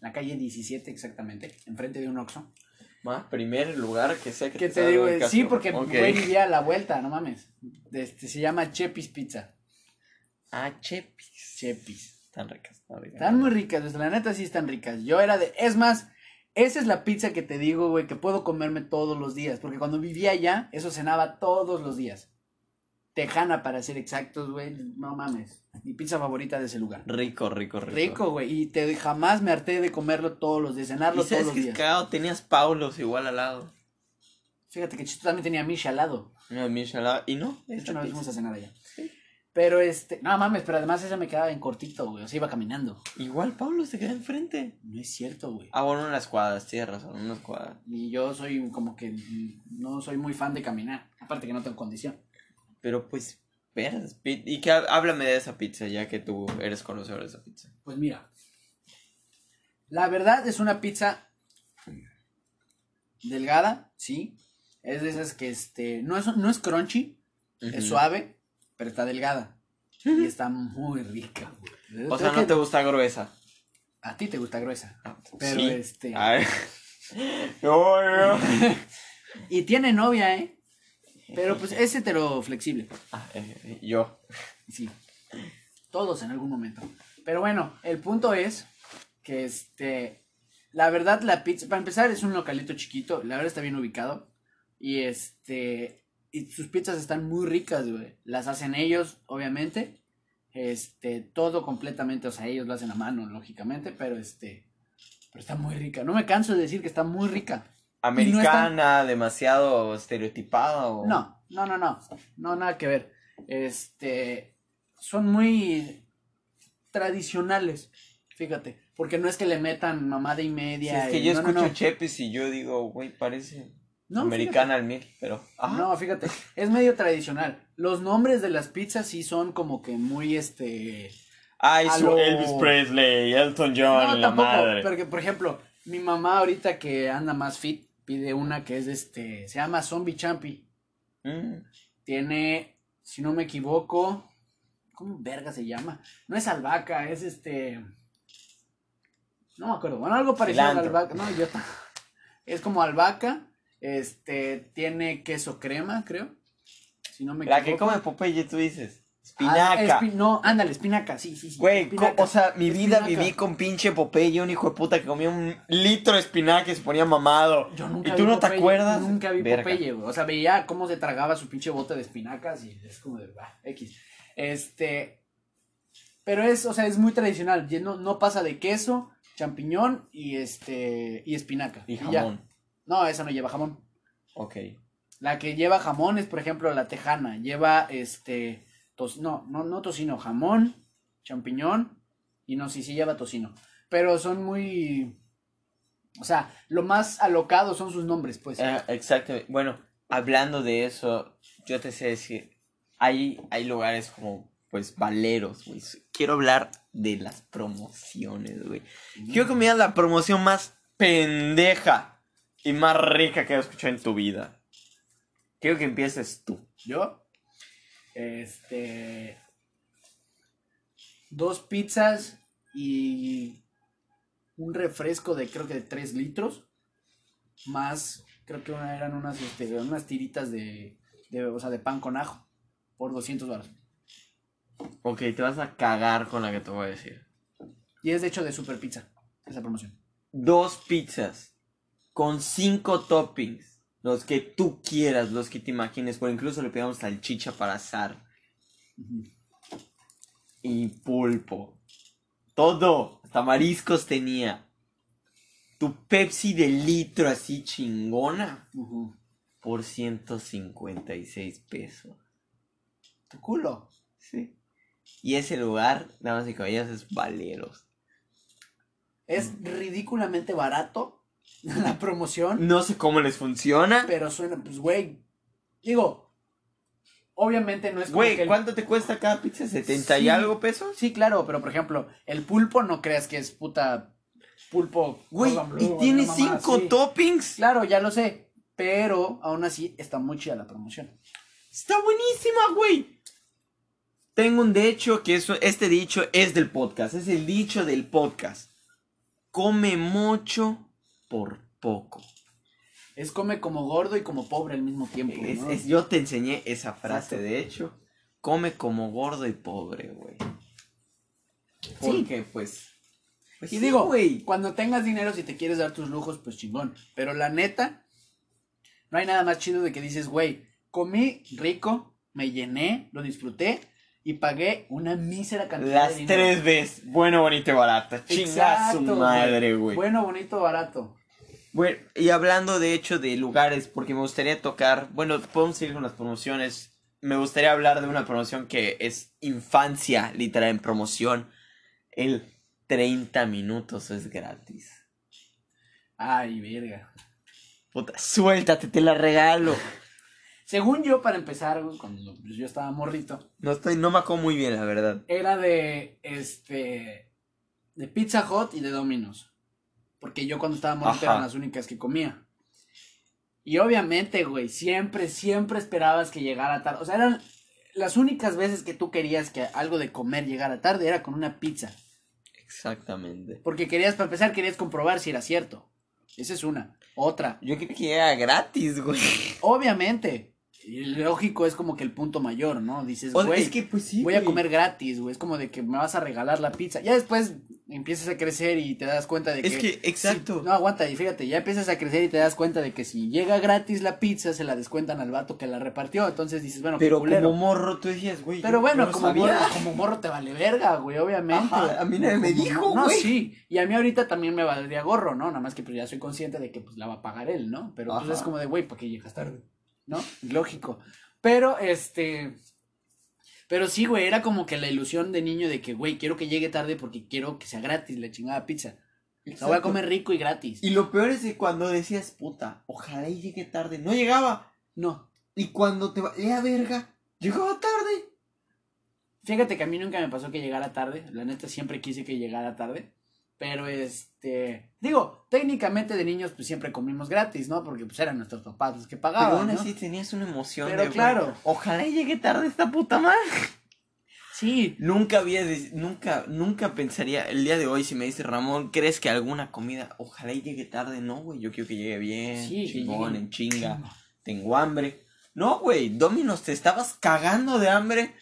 la calle 17 exactamente, enfrente de un Oxxo. Ma, primer lugar que sé que ¿Qué te te digo? el Sí, caso. porque Ok. güey vivía a la vuelta, no mames. Este, se llama Chepis Pizza. Ah, chepis. Chepis. Están ricas. Están ricas. Están muy ricas, pues, la neta sí están ricas. Yo era de. Es más, esa es la pizza que te digo, güey, que puedo comerme todos los días. Porque cuando vivía allá, eso cenaba todos los días. Tejana, para ser exactos, güey. No mames. Mi pizza favorita de ese lugar. Rico, rico, rico. Rico, güey. Y te, jamás me harté de comerlo todos los días, cenarlo ¿Y todos sabes los días. cagado? Tenías Paulos igual al lado. Fíjate que Chito también tenía Misha al lado. No, Misha al lado. Y no, De hecho, pizza. fuimos a cenar allá. Pero este, no mames, pero además esa me quedaba en cortito, güey. O sea, iba caminando. Igual Paulo se queda enfrente. No es cierto, güey. Ah, bueno, unas cuadras, tienes razón, unas cuadras. Y yo soy como que mm, no soy muy fan de caminar. Aparte que no tengo condición. Pero pues, veras, y que há- háblame de esa pizza, ya que tú eres conocedor de esa pizza. Pues mira. La verdad es una pizza delgada, sí. Es de esas que este. No es, no es crunchy, es suave, pero está delgada. Y está muy rica, güey. O sea, no que te gusta gruesa. A ti te gusta gruesa. Pero Sí. este. A ver. No, no. Y tiene novia, ¿eh? Pero pues es hetero flexible. Ah, eh, yo. Sí. Todos en algún momento. Pero bueno, el punto es que este. La verdad, la pizza. Para empezar, es un localito chiquito. La verdad está bien ubicado. Y este. Y sus pizzas están muy ricas, güey. Las hacen ellos, obviamente. Este. Todo completamente. O sea, ellos lo hacen a mano, lógicamente. Pero este. Pero está muy rica. No me canso de decir que está muy rica. Americana, demasiado estereotipada o. No, no, no, no. No, nada que ver. Este. Son muy tradicionales. Fíjate. Porque no es que le metan mamada y Sí, media. es que y- yo no, escucho no. Chepis y yo digo, güey, parece No, americana al mil, pero. No, fíjate. Es medio tradicional. Los nombres de las pizzas sí son como que muy este. Ay, su lo- Elvis Presley, Elton John, no, la tampoco. madre. Porque, por ejemplo, mi mamá ahorita que anda más fit pide una que es este. Se llama Zombie Champi. Mm, Tiene, si no me equivoco, ¿cómo verga se llama? No es albahaca, es este. No me acuerdo. Bueno, algo parecido a la albahaca. No, yo Es como albahaca. Este, tiene queso crema, creo. Si no me La equivoco. que come Popeye, tú dices. Es espinaca. Ah, espi- no, ándale, espinaca, sí, sí, sí. Güey, o sea, mi vida Espinaca. viví con pinche Popeye, un hijo de puta que comía un litro de espinaca y se ponía mamado. Yo nunca ¿Y vi tú no te acuerdas? Nunca vi Verga. Popeye, güey. O sea, veía cómo se tragaba su pinche bote de espinacas y es como de, bah, X. Este, pero es, o sea, es muy tradicional. No, no pasa de queso, champiñón y este, y espinaca. Y jamón. No, esa no lleva jamón. Ok. La que lleva jamón es, por ejemplo, la tejana. Lleva, este, tos- no, no, no tocino, jamón, champiñón y no, sí, sí lleva tocino. Pero son muy, o sea, lo más alocado son sus nombres, pues. Eh, exacto. Bueno, hablando de eso, yo te sé decir, hay, hay lugares como, pues, valeros, güey. Quiero hablar de las promociones, güey. Quiero que me digas la promoción más pendeja y más rica que has escuchado en tu vida. Quiero que empieces tú. Yo, este, dos pizzas y un refresco de creo que de 3 litros, más, creo que una- eran unas, este, unas tiritas de, de, o sea, de pan con ajo, por 200 baros. Ok, te vas a cagar con la que te voy a decir. Y es de hecho de super pizza, esa promoción. Dos pizzas con cinco toppings. Los que tú quieras, los que te imagines. Por incluso le pegamos salchicha para asar. Y pulpo. Todo. Hasta mariscos tenía. Tu Pepsi de litro así chingona. Ujú. Por 156 pesos. Tu culo. Sí. Y ese lugar, damas y caballeros, es Valeros. Es ridículamente barato la promoción. No sé cómo les funciona. Pero suena, pues, güey. Digo, obviamente no es como que Güey, el- ¿cuánto te cuesta cada pizza? ¿70 y Sí. algo pesos? Sí, claro, pero por ejemplo, el pulpo no creas que es puta pulpo. Güey, y tiene mamada cinco toppings. Claro, ya lo sé. Pero aún así está muy chida la promoción. Está buenísima, güey. Tengo un dicho que eso, este dicho es del podcast. Es el dicho del podcast. Come mucho por poco. Es come como gordo y como pobre al mismo tiempo. Es- ¿no? es- yo te enseñé esa frase, Exacto. de hecho. Come como gordo y pobre, güey. Porque, pues. pues Y sí, digo, güey. cuando tengas dinero, si te quieres dar tus lujos, pues chingón. Pero la neta, no hay nada más chido de que dices, güey, comí rico, me llené, lo disfruté y pagué una mísera cantidad de Las dinero. tres veces. Bueno, bonito y barata. Chinga su madre, güey. Bueno, bonito, barato. Bueno, y hablando de hecho de lugares, porque me gustaría tocar, bueno, podemos seguir con las promociones. Me gustaría hablar de una promoción que es infancia, literal, en promoción. El 30 minutos es gratis. Ay, verga. Puta, suéltate, te la regalo. Según yo, para empezar, cuando yo estaba morrito, No estoy, no me acuerdo muy bien, la verdad. era de, este, de Pizza Hut y de Domino's. Porque yo cuando estaba morrito Ajá. eran las únicas que comía. Y obviamente, güey, siempre, siempre esperabas que llegara tarde. O sea, eran las únicas veces que tú querías que algo de comer llegara tarde era con una pizza. Exactamente. Porque querías, para empezar, querías comprobar si era cierto. Esa es una. Otra. Yo creí que era gratis, güey. Obviamente. Y lógico es como que el punto mayor, ¿no? Dices, güey, es que pues sí. voy a comer gratis, güey. Es como de que me vas a regalar la pizza. Ya después empiezas a crecer y te das cuenta de que. Es que, exacto. si- no, aguanta, y fíjate, ya empiezas a crecer y te das cuenta de que si llega gratis la pizza, se la descuentan al vato que la repartió. Entonces dices, bueno, Pero culero. como morro tú decías, güey. Pero bueno, no como, morro, como morro te vale verga, güey, obviamente. Ajá, a mí nadie me dijo, No, güey. sí. Y a mí ahorita también me valdría gorro, ¿no? Nada más que pues ya soy consciente de que pues la va a pagar él, ¿no? Pero pues Ajá. es como de, güey, ¿para qué llegas tarde? ¿No? Lógico. Pero, este... Pero sí, güey, era como que la ilusión de niño de que, güey, quiero que llegue tarde porque quiero que sea gratis la chingada pizza. La voy a comer rico y gratis. Y lo peor es que cuando decías, puta, ojalá y llegue tarde, no llegaba. No. Y cuando te valía verga, llegaba tarde. Fíjate que a mí nunca me pasó que llegara tarde. La neta siempre quise que llegara tarde. Pero este. Digo, técnicamente de niños, pues siempre comimos gratis, ¿no? Porque pues eran nuestros papás los que Pero pagaban. aún ¿no? así tenías una emoción Pero de, claro. ojalá y llegue tarde esta puta madre. Sí. Nunca había, nunca, nunca pensaría, el día de hoy si me dice Ramón, ¿crees que alguna comida, ojalá y llegue tarde? No, güey, yo quiero que llegue bien, Sí, chingón, en chinga, tengo hambre. No, güey, Dominos, te estabas cagando de hambre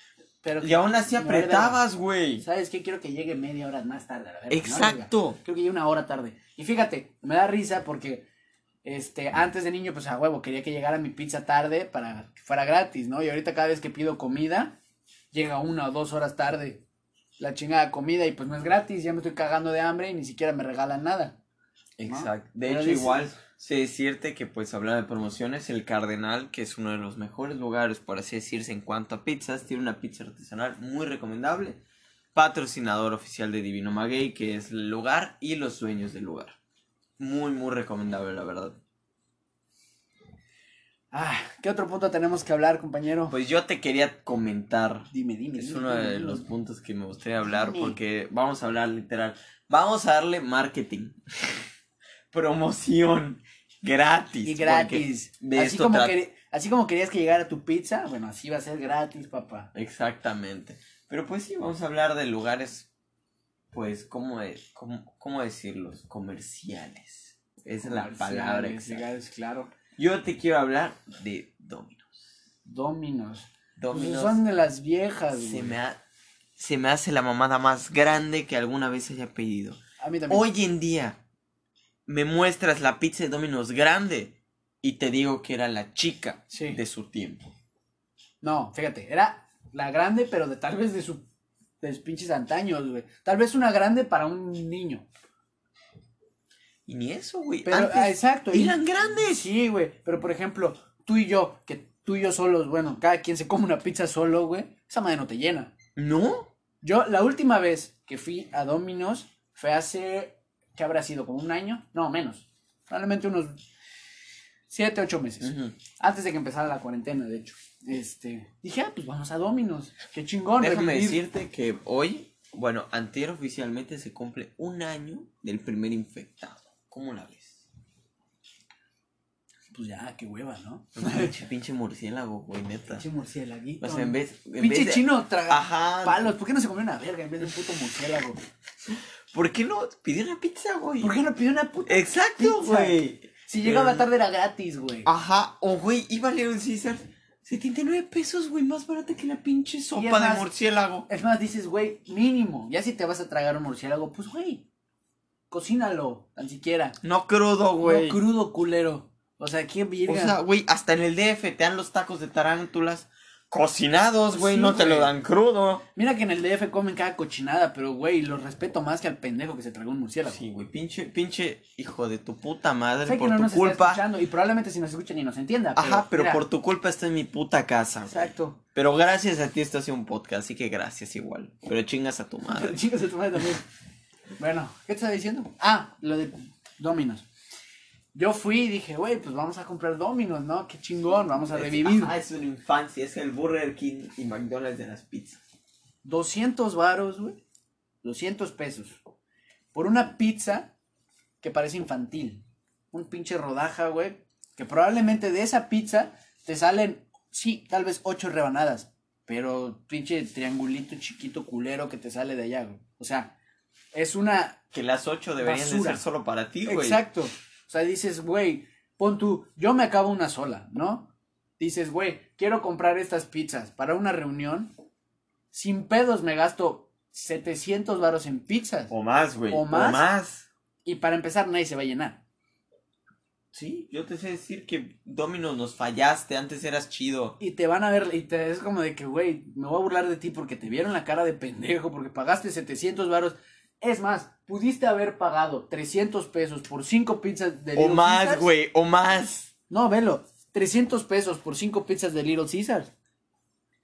Pero Y aún así apretabas, güey. ¿Sabes qué? Quiero que llegue media hora más tarde. a la verga, ¿no? Exacto. Creo que llegue una hora tarde. Y fíjate, me da risa porque este, antes de niño, pues a huevo, quería que llegara mi pizza tarde para que fuera gratis, ¿no? Y ahorita cada vez que pido comida, llega una o dos horas tarde la chingada comida y pues no es gratis, ya me estoy cagando de hambre y ni siquiera me regalan nada. Exacto. De Pero hecho, dices- igual sé decirte que pues hablar de promociones, el Cardenal, que es uno de los mejores lugares, por así decirse, en cuanto a pizzas, tiene una pizza artesanal muy recomendable. Patrocinador oficial de Divino Maguey, que es el lugar y los dueños del lugar. Muy, muy recomendable, la verdad. Ah, ¿qué otro punto tenemos que hablar, compañero? Pues yo te quería comentar dime, dime. Es dime, uno dime, de dime. los puntos que me gustaría hablar porque vamos a hablar literal. Vamos a darle marketing. Promoción. Gratis. Y gratis. De así, esto como así querías que llegara tu pizza, bueno, así va a ser gratis, papá. Exactamente. Pero pues sí, vamos a hablar de lugares, pues, ¿cómo, de- cómo, cómo decirlos? Comerciales. Esa es la palabra Comerciales, claro. Yo te quiero hablar de Dominos. Dominos. Pues Dominos son de las viejas, se güey. me, ha- se me hace la mamada más grande que alguna vez haya pedido. A mí también. Hoy en día me muestras la pizza de Domino's grande y te digo que era la chica Sí. de su tiempo. No, fíjate, era la grande, pero de tal vez de su de sus pinches antaños, güey. Tal vez una grande para un niño. Y ni eso, güey. Pero, Antes ah, exacto. y- eran grandes. Sí, güey. Pero por ejemplo, tú y yo, que tú y yo solos, bueno, cada quien se come una pizza solo, güey. Esa madre no te llena. ¿No? Yo, la última vez que fui a Domino's fue hace. ¿Qué habrá sido? ¿Como un año? No, menos. Probablemente unos. Siete, ocho meses. Antes de que empezara la cuarentena, de hecho. Este. Dije, ah, pues vamos a Domino's. Qué chingón, Déjame revivir. decirte que hoy, bueno, antier oficialmente se cumple un año del primer infectado. ¿Cómo la ves? Pues ya, qué hueva, ¿no? Pinche, pinche murciélago, güey, neta. Pinche murciélaguito. O sea, en vez, en Pinche vez de- chino traga Ajá. palos. ¿Por qué no se comió una verga en vez de un puto murciélago? ¿Por qué no pidió una pizza, güey? ¿Por qué no pidió una puta? Exacto, Pizza. güey. Si llegaba tarde era gratis, güey. Ajá, o güey, iba a Leon Caesar. 79 pesos, güey, más barata que la pinche sopa de más- murciélago. Es más, dices, güey, mínimo. Ya si te vas a tragar un murciélago, pues, güey, cocínalo, tan siquiera. No crudo, güey. No crudo, culero. O sea, qué virga. o sea, güey, hasta en el DF te dan los tacos de tarántulas cocinados, güey, Sí, no te lo dan crudo. Mira que en el DF comen cada cochinada, pero, güey, lo respeto más que al pendejo que se tragó un murciélago. Sí, güey, pinche, pinche hijo de tu puta madre Sé que por no tu nos está culpa. escuchando y probablemente si nos escucha ni nos entienda. Ajá, pero mira, por tu culpa está en mi puta casa. güey. Exacto. Pero gracias a ti esto hace un podcast, así que gracias igual. Pero chingas a tu Pero madre. chingas a tu madre también. Bueno, ¿qué te estaba diciendo? Ah, lo de Dominos. Yo fui y dije, güey, pues vamos a comprar Dominos, ¿no? Qué chingón, vamos a revivir. Ajá, es una infancia, es el Burger King y McDonald's de las pizzas. 200 varos, güey. 200 pesos. Por una pizza que parece infantil. Un pinche rodaja, güey. Que probablemente de esa pizza te salen, sí, tal vez 8 rebanadas. Pero pinche triangulito chiquito culero que te sale de allá, güey. O sea, es una Que las ocho deberían de ser solo para ti, güey. Exacto. O sea, dices, güey, pon tú, yo me acabo una sola, ¿no? Dices, güey, quiero comprar estas pizzas para una reunión. Sin pedos me gasto 700 varos en pizzas. O más, güey. ¿O O más? Y para empezar, nadie se va a llenar. Sí, yo te sé decir que Dominos nos fallaste, antes eras chido. Y te van a ver, y te es como de que, güey, me voy a burlar de ti porque te vieron la cara de pendejo, porque pagaste 700 varos. Es más, pudiste haber pagado 300 pesos por 5 pizzas de O Little más, Caesars. güey, o más. No, velo. 300 pesos por 5 pizzas de Little Caesars.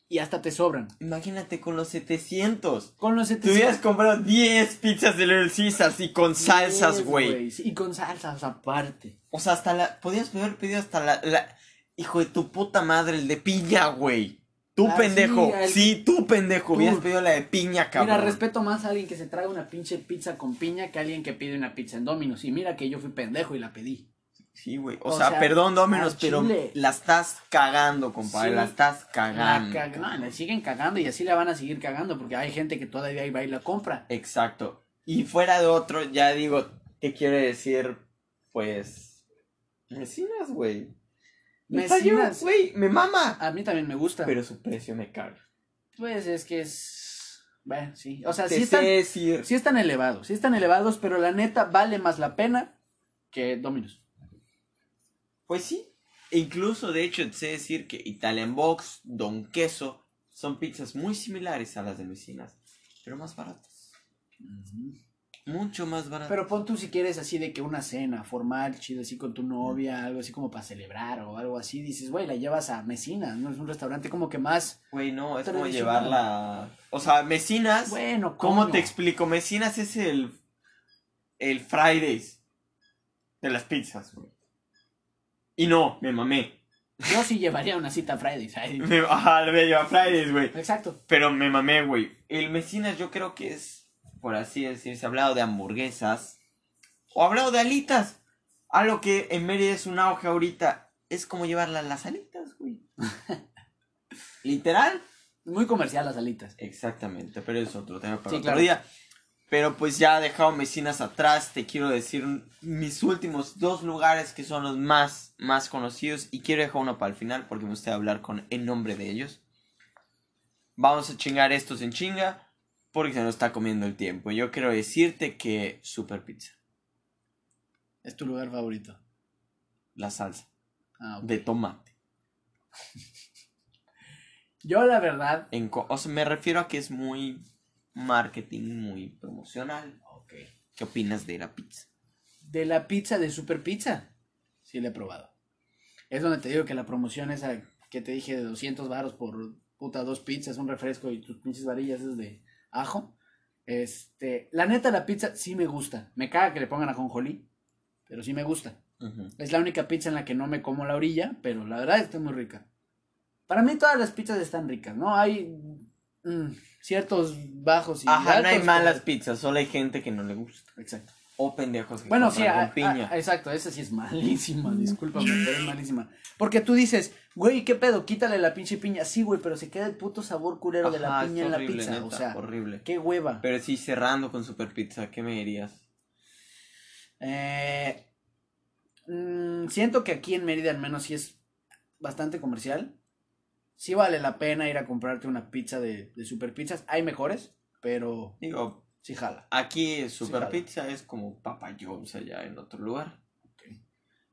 Y hasta te sobran. Imagínate con los 700. Con los Te 700. hubieras comprado 10 pizzas de Little Caesars y con salsas, güey. Y con salsas aparte. O sea, hasta la. Podías haber pedido hasta la, la- Hijo de tu puta madre, el de piña, güey. Tú Ah, pendejo. sí, el- Sí, tú pendejo. Hubieras pedido la de piña, cabrón. Mira, respeto más a alguien que se traga una pinche pizza con piña que a alguien que pide una pizza en Domino's. Y mira que yo fui pendejo y la pedí. Sí, güey. O, O sea, sea, perdón, Dominos, pero la estás cagando, compadre. Sí. La estás La cagando. cag- no, la siguen cagando y así la van a seguir cagando porque hay gente que todavía va y la compra. Exacto. Y fuera de otro, ya digo, ¿qué quiere decir? Pues. Mesinas, güey. Mesinas. Güey, me mama. A mí también me gusta. Pero su precio me caga. Pues es que es. Bueno, sí. O sea, Te sí sé están, decir. sí están elevados. Sí están elevados, pero la neta vale más la pena que Domino's. Pues sí. E Incluso, de hecho, te sé decir que Italian Box, Don Queso, son pizzas muy similares a las de vecinas, pero más baratas. Mucho más baratas. Pero pon tú si quieres así de que una cena formal, chido, así con tu novia, algo así como para celebrar o algo así, dices, güey, la llevas a Mesinas, ¿no? Es un restaurante como que más. Güey, no, es como llevarla. O sea, Mesinas. Bueno, ¿Cómo coño. te explico? Mesinas es el. El Fridays de las pizzas, güey. Y no, me mamé. Yo sí llevaría una cita a Fridays. ay. Me, ajá, lo voy a llevar a Fridays, güey. Exacto. Pero me mamé, güey. El Mesinas yo creo que es, por así decirse, hablado de hamburguesas. O hablado de alitas. Algo que en Mérida es un auge ahorita. Es como llevarla a las alitas, güey. Literal. Muy comercial las alitas. Exactamente, pero es otro tema para Sí, otro claro. día. Pero pues ya dejado Mesinas atrás, te quiero decir mis últimos dos lugares que son los más, más conocidos. Y quiero dejar uno para el final porque me gustaría hablar con en nombre de ellos. Vamos a chingar estos en chinga porque se nos está comiendo el tiempo. Yo quiero decirte que Super Pizza, Es tu lugar favorito. la salsa Ah, de tomate. Yo, la verdad. En co- o sea, me refiero a que es muy marketing, muy promocional. Ok. ¿Qué opinas de la pizza? De la pizza de Super Pizza. Sí, la he probado. Es donde te digo que la promoción esa que te dije de 200 baros por puta dos pizzas, un refresco y tus pinches varillas es de ajo. Este, la neta la pizza sí me gusta. Me caga que le pongan ajonjolí, pero sí me gusta. Es la única pizza en la que no me como la orilla, pero la verdad está muy rica. Para mí todas las pizzas están ricas, ¿no? Hay mm, ciertos bajos y Ajá, no hay malas pero- pizzas, solo hay gente que no le gusta. Exacto. O pendejos que Bueno, sí, con a- piña. a- exacto, esa sí es malísima, discúlpame, pero es malísima. Porque tú dices, güey, ¿qué pedo? Quítale la pinche piña. Sí, güey, pero se queda el puto sabor culero de la piña en la pizza. neta, o sea, horrible. qué hueva. Pero sí, cerrando con Super Pizza, ¿qué me dirías? Eh, mm, siento que aquí en Mérida al menos sí es bastante comercial. Sí vale la pena ir a comprarte una pizza de, de super pizzas. Hay mejores, pero Digo, sí jala. aquí Super. Pizza es como Papa John's allá en otro lugar.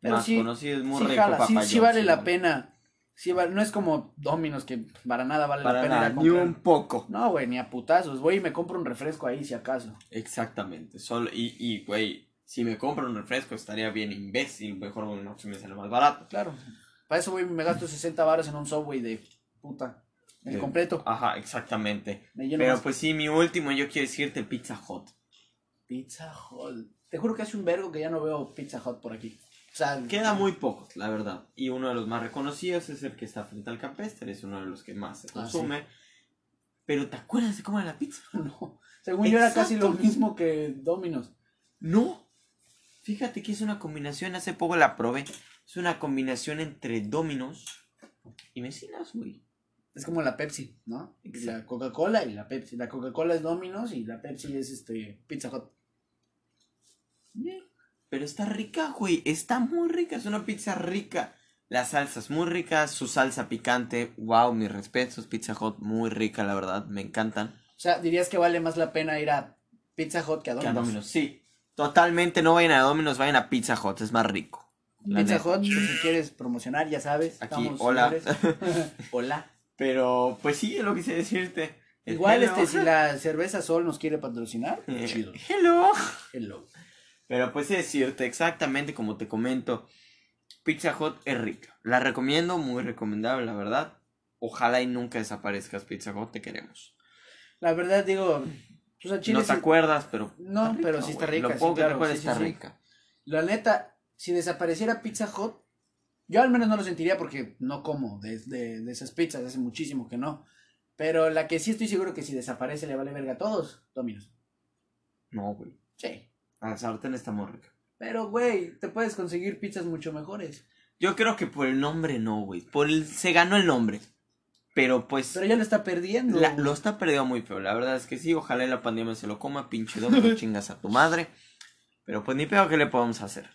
Pero Más sí- conocido, es muy sí rico jala, Papa John's. vale la güey. pena. Sí no es como Domino's que para nada vale Para la pena nada, ir a ni un poco. No, güey, ni a putazos. Voy y me compro un refresco ahí si acaso. Exactamente. Solo, y, y, güey, si me compro un refresco estaría bien imbécil. Mejor no se me sale más barato. Claro. Para eso voy y me gasto 60 baros en un Subway de puta. El De- completo. Ajá, exactamente. Pero más. pues sí, mi último, yo quiero decirte Pizza Hut. Pizza Hut. Te juro que hace un vergo que ya no veo Pizza Hut por aquí. O sea, Queda muy pocos, la verdad. Y uno de los más reconocidos es el que está frente al campestre, es uno de los que más se Ah, consume. Pero ¿te acuerdas de cómo era la pizza? no. Según yo era casi lo mismo que Domino's. No. Fíjate que es una combinación, hace poco la probé. Es una combinación entre Domino's y Mesinas, güey. Es como la Pepsi, ¿no? Exacto. La Coca-Cola y la Pepsi. La Coca-Cola es Domino's y la Pepsi es este Pizza Hut. Pero está rica, güey. Está muy rica. Es una pizza rica. La salsa es muy rica. Su salsa picante. Wow, mis respetos. Pizza Hut muy rica, la verdad. Me encantan. O sea, dirías que vale más la pena ir a Pizza Hut que a Que a Domino's. Domino's, sí. Totalmente no vayan a Domino's, vayan a Pizza Hut. Es más rico. Pizza neta. Hut, si quieres promocionar, ya sabes. Aquí, estamos hola. hola. Pero, pues sí, es lo que quise decirte. Igual, Hello. este, si la cerveza Sol nos quiere patrocinar, Eh, chido. Hello. Hello. Pero pues decirte exactamente como te comento, Pizza Hut es rica. La recomiendo, muy recomendable, la verdad. Ojalá y nunca desaparezcas Pizza Hut, te queremos. La verdad, digo, pues a Chile no te sí- acuerdas, pero... No, pero sí está rica, Lo sí, poco que claro, te acuerdas sí, está sí. rica. La neta, si desapareciera Pizza Hut, yo al menos no lo sentiría porque no como de, de, de esas pizzas, hace muchísimo que no. Pero la que sí estoy seguro que si desaparece le vale verga a todos, Domino's. No, güey. Sí. La sartén está muy rica. Pero, güey, te puedes conseguir pizzas mucho mejores. Yo creo que por el nombre no, güey. Por el... Se ganó el nombre. Pero pues... Pero ya lo está perdiendo. la- lo está perdiendo muy feo. La verdad es que sí, ojalá la pandemia se lo coma, pinche doble chingas a tu madre. Pero pues ni peor que le podemos hacer.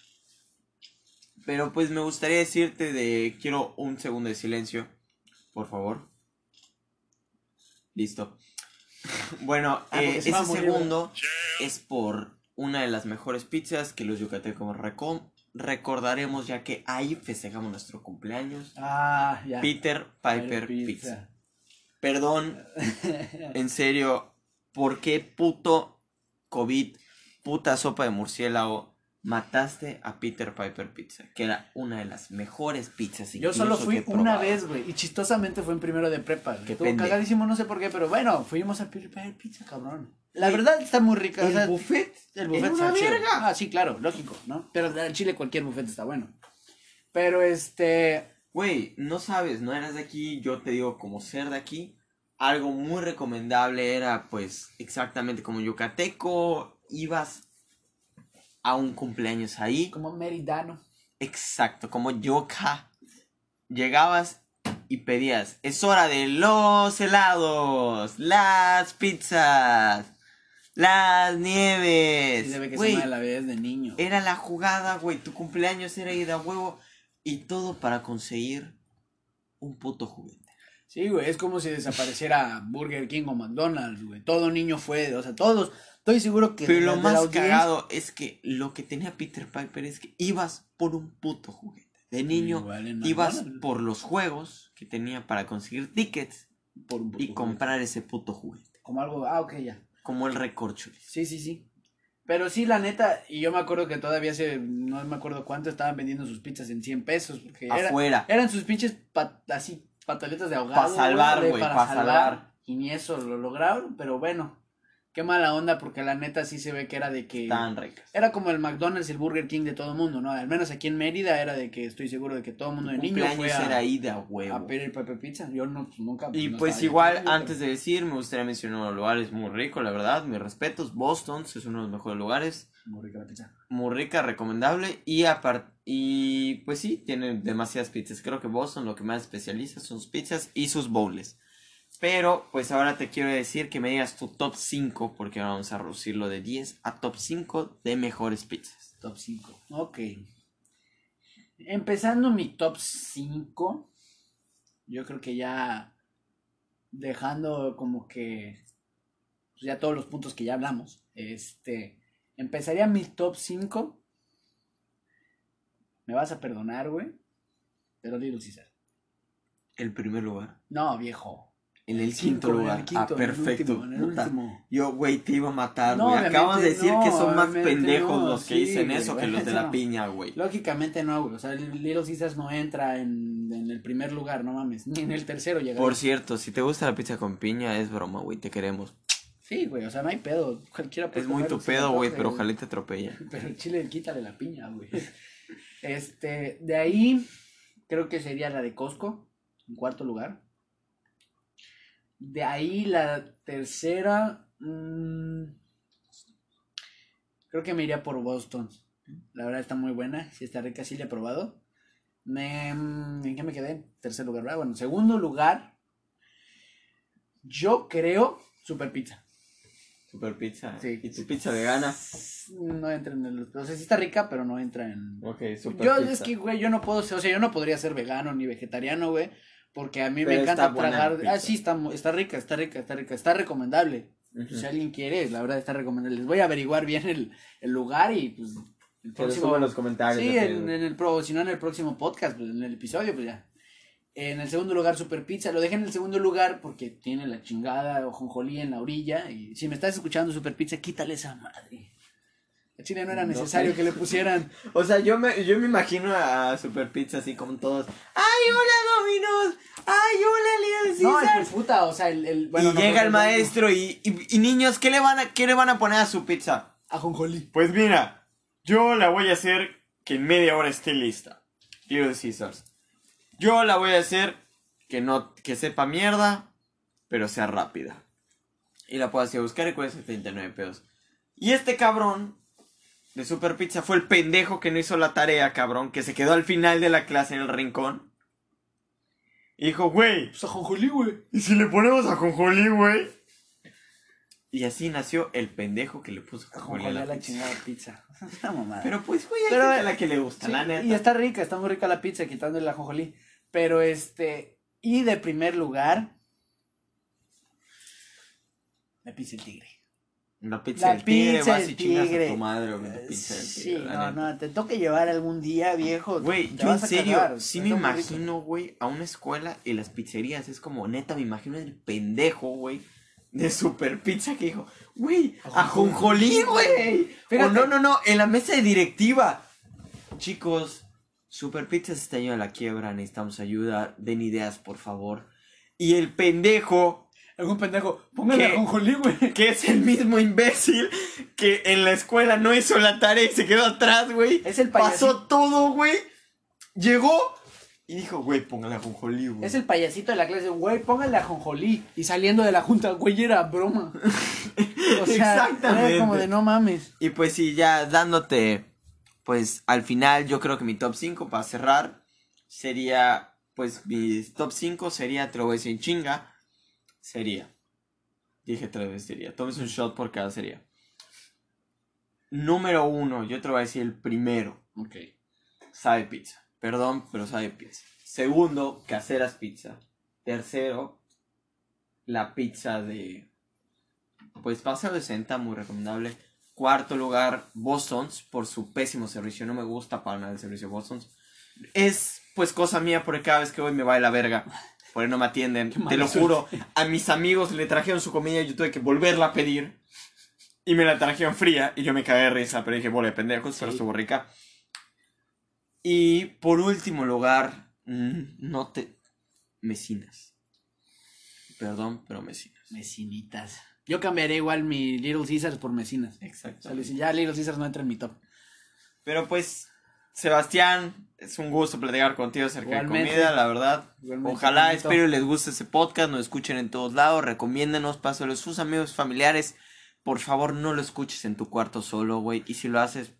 Pero pues me gustaría decirte de... Quiero un segundo de silencio. Por favor. Listo. Bueno, Ah, eh, ese segundo es por una de las mejores pizzas que los yucatecos reco- recordaremos ya que ahí festejamos nuestro cumpleaños. Ah, ya. Peter Piper Pizza. Perdón, en serio, ¿por qué puto COVID, puta sopa de murciélago, mataste a Peter Piper Pizza? Que era una de las mejores pizzas. Yo solo fui que una vez, güey. Y chistosamente fue en primero de prepa. pendejo. cagadísimo, no sé por qué, pero bueno, fuimos a pedir pedir pizza, cabrón. La verdad está muy rica. o sea, El buffet. el buffet una verga. Ah, sí, claro, lógico, ¿no? Pero en Chile cualquier buffet está bueno. Pero este. Güey, no sabes, no eras de aquí, yo te digo como ser de aquí. Algo muy recomendable era pues exactamente como yucateco, ibas a un cumpleaños ahí. Como meridano. Exacto, como yoka. Llegabas y pedías, es hora de los helados, las pizzas, las nieves. Sí, se ve que se la niño. era la jugada, güey. Tu cumpleaños era ir a huevo. Y todo para conseguir un puto juguete. Sí, güey, es como si desapareciera Burger King o McDonald's, güey. Todo niño fue, o sea, todos. Estoy seguro que. Pero lo más audiencia- cagado es que lo que tenía Peter Piper es que ibas por un puto juguete. De niño ibas McDonald's. por los juegos que tenía para conseguir tickets Por y juguete. comprar ese puto juguete. Como algo. Ah, ok, ya. Como el recorcholis. Sí, sí, sí. Pero sí, la neta, y yo me acuerdo que todavía hace, no me acuerdo cuánto, estaban vendiendo sus pizzas en 100 pesos. Porque era- Afuera. eran sus pinches pat- así, pataletas de ahogado. Pa' salvar, güey, para pa' salvar. Y ni eso lo lograron, pero bueno. Qué mala onda, porque la neta sí se ve que era de que... Tan ricas. Era como el McDonald's y el Burger King de todo el mundo, ¿no? Al menos aquí en Mérida era de que estoy seguro de que todo el mundo de niño fue a, era ahí de a huevo. a pedir Pepe Pizza. Yo no, pues, nunca. Y no pues igual, antes de decir, me gustaría mencionar unos lugares muy ricos, la verdad, mis respetos. Boston's es uno de los mejores lugares. Muy rica la pizza. muy rica, recomendable y aparte y pues sí, tiene demasiadas pizzas. Creo que Boston lo que más especializa son sus pizzas y sus bowls. Pero pues ahora te quiero decir que me digas tu top 5 porque ahora vamos a reducirlo de 10 a top 5 de mejores pizzas. Top 5. Ok. Empezando mi top 5. Yo creo que ya dejando como que pues, ya todos los puntos que ya hablamos. Este. Empezaría mi top 5. Me vas a perdonar, güey. Pero Little Caesar. El primer lugar. No, viejo. En el quinto en el lugar. quinto, ah, en el perfecto. último, en el último. Yo, güey, te iba a matar, No, güey. Acabas de decir que no, son más pendejos no, los que sí, dicen güey, eso que los de la no. piña, güey. Lógicamente no, güey. O sea, Little Caesars no entra en, en el primer lugar, no mames. Ni en el tercero llega. Por cierto, si te gusta la pizza con piña, es broma, güey, te queremos. Sí, güey, o sea, no hay pedo. Cualquiera puede Es muy tu que pedo, güey, pero ojalá te atropella. Pero el chile, quítale la piña, güey. Este, de ahí, creo que sería la de Costco, en cuarto lugar. De ahí la tercera, mm, creo que me iría por Boston. La verdad está muy buena, sí está rica, sí la he probado. Me, mm, ¿En qué me quedé? Tercer lugar, ¿verdad? Bueno, segundo lugar, yo creo Super Pizza. Super pizza. Sí. ¿Y tu pizza vegana? No entra en el... O sea, sí está rica, pero no entra en... Ok, super Yo pizza. es que, güey, yo no puedo ser, o sea, yo no podría ser vegano ni vegetariano, güey, porque a mí me encanta tragar. Ah, sí, está, está rica, está rica, está rica, está recomendable. Ujú. Si alguien quiere, la verdad está recomendable. Les voy a averiguar bien el, el lugar y pues el próximo. en los comentarios. Sí, en, en el pro, si no en el próximo podcast, pues en el episodio, pues ya. En el segundo lugar, Super Pizza. Lo dejé en el segundo lugar porque tiene la chingada ojonjolí en la orilla. Y si me estás escuchando, Super Pizza, quítale esa madre. A Chile no era No necesario que le pusieran. O sea, yo me, yo me imagino a Super Pizza así como todos. ¡Ay, hola Dominos! ¡Ay, hola Little No, Caesar! el puta, o sea, el. el bueno, y no, llega el maestro y, y, y niños, ¿qué le, van a, ¿qué le van a poner a su pizza? Ajonjolí. Pues mira, yo la voy a hacer que en media hora esté lista. Little Caesars. Yo la voy a hacer que no que sepa mierda, pero sea rápida. Y la puedo así buscar y cuesta 39 pesos. Y este cabrón de Super Pizza fue el pendejo que no hizo la tarea, cabrón, que se quedó al final de la clase en el rincón. Y dijo, güey, Pues ajonjolí, güey. ¿y si le ponemos a Jonjolí, güey? Y así nació el pendejo que le puso Jonjolí Ajonjolí a a la la pizza. chingada pizza. Es una mamada. Pero pues, güey, hay Pero, gente a la que le gusta, Sí, la neta. Y está rica, está muy rica la pizza, quitando el ajonjolí. Pero este. Y de primer lugar. La pizza del tigre. La pizza La del tigre, pizza vas del y chingas a tu madre, güey, la pizza del Sí, tigre. la no, no, te toca llevar algún día, viejo. Güey, yo en serio, cagar, sí me imagino, güey, a una escuela y las pizzerías. Es como, neta, me imagino el pendejo, güey, de Super Pizza que dijo, güey, ajonjolí, güey. O Fíjate. no, no, no, en la mesa de directiva. Chicos, Super Pizza se está yendo a la quiebra, necesitamos ayuda, den ideas, por favor. Y el pendejo, Algún pendejo, póngale ¿Qué? ajonjolí, güey. que es el mismo imbécil que en la escuela no hizo la tarea y se quedó atrás, güey. Es el Pasó payasito. todo, güey. Llegó y dijo, güey, póngale ajonjolí, güey. Es el payasito de la clase, güey, póngale ajonjolí. Y saliendo de la junta, güey, era broma. O sea, Exactamente. era como de no mames. Y pues sí, ya dándote, pues al final yo creo que mi top 5 para cerrar sería, pues mi top 5 sería, te lo voy a decir en chinga, sería. Dije tres veces sería. Tomes un shot por cada sería. Número uno, yo te voy a decir el primero. Ok. Sabe pizza. Perdón, pero sabe pizza. Segundo, caseras pizza. Tercero, la pizza de. Pues paseo de senta, muy recomendable. Cuarto lugar, Boston's, por su pésimo servicio. No me gusta para nada el servicio Boston's. Es, pues, cosa mía, porque cada vez que voy me va de la verga. Por ahí no me atienden. Te lo juro. A mis amigos le trajeron su comida y yo tuve que volverla a pedir. Y me la trajeron fría y yo me cagué de risa, pero dije, bola de pendejos, pero Sí. estuvo rica. Y por último lugar, mm, no te... Mesinas. Perdón, pero mesinas. Mesinitas. Yo cambiaré igual mi Little Caesars por mesinas. O Exacto. sea, ya Little Caesars no entra en mi top. Pero pues, Sebastián, es un gusto platicar contigo acerca Igualmente. de comida, la verdad. Igualmente, Ojalá, bonito. espero les guste este podcast, nos escuchen en todos lados, recomiéndenos, pásalo a sus amigos, familiares. Por favor, no lo escuches en tu cuarto solo, güey. Y si lo haces,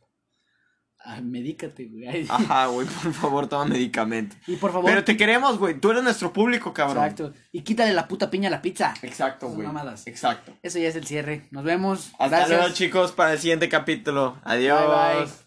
Ah, medícate, güey. Ajá, güey, por favor, toma medicamento. Y por favor. Pero te queremos, güey. Tú eres nuestro público, cabrón. Exacto. Y quítale la puta piña a la pizza. Exacto, güey. mamadas. Exacto. Eso ya es el cierre. Nos vemos. Hasta Gracias. luego, chicos, para el siguiente capítulo. Adiós. Bye, bye.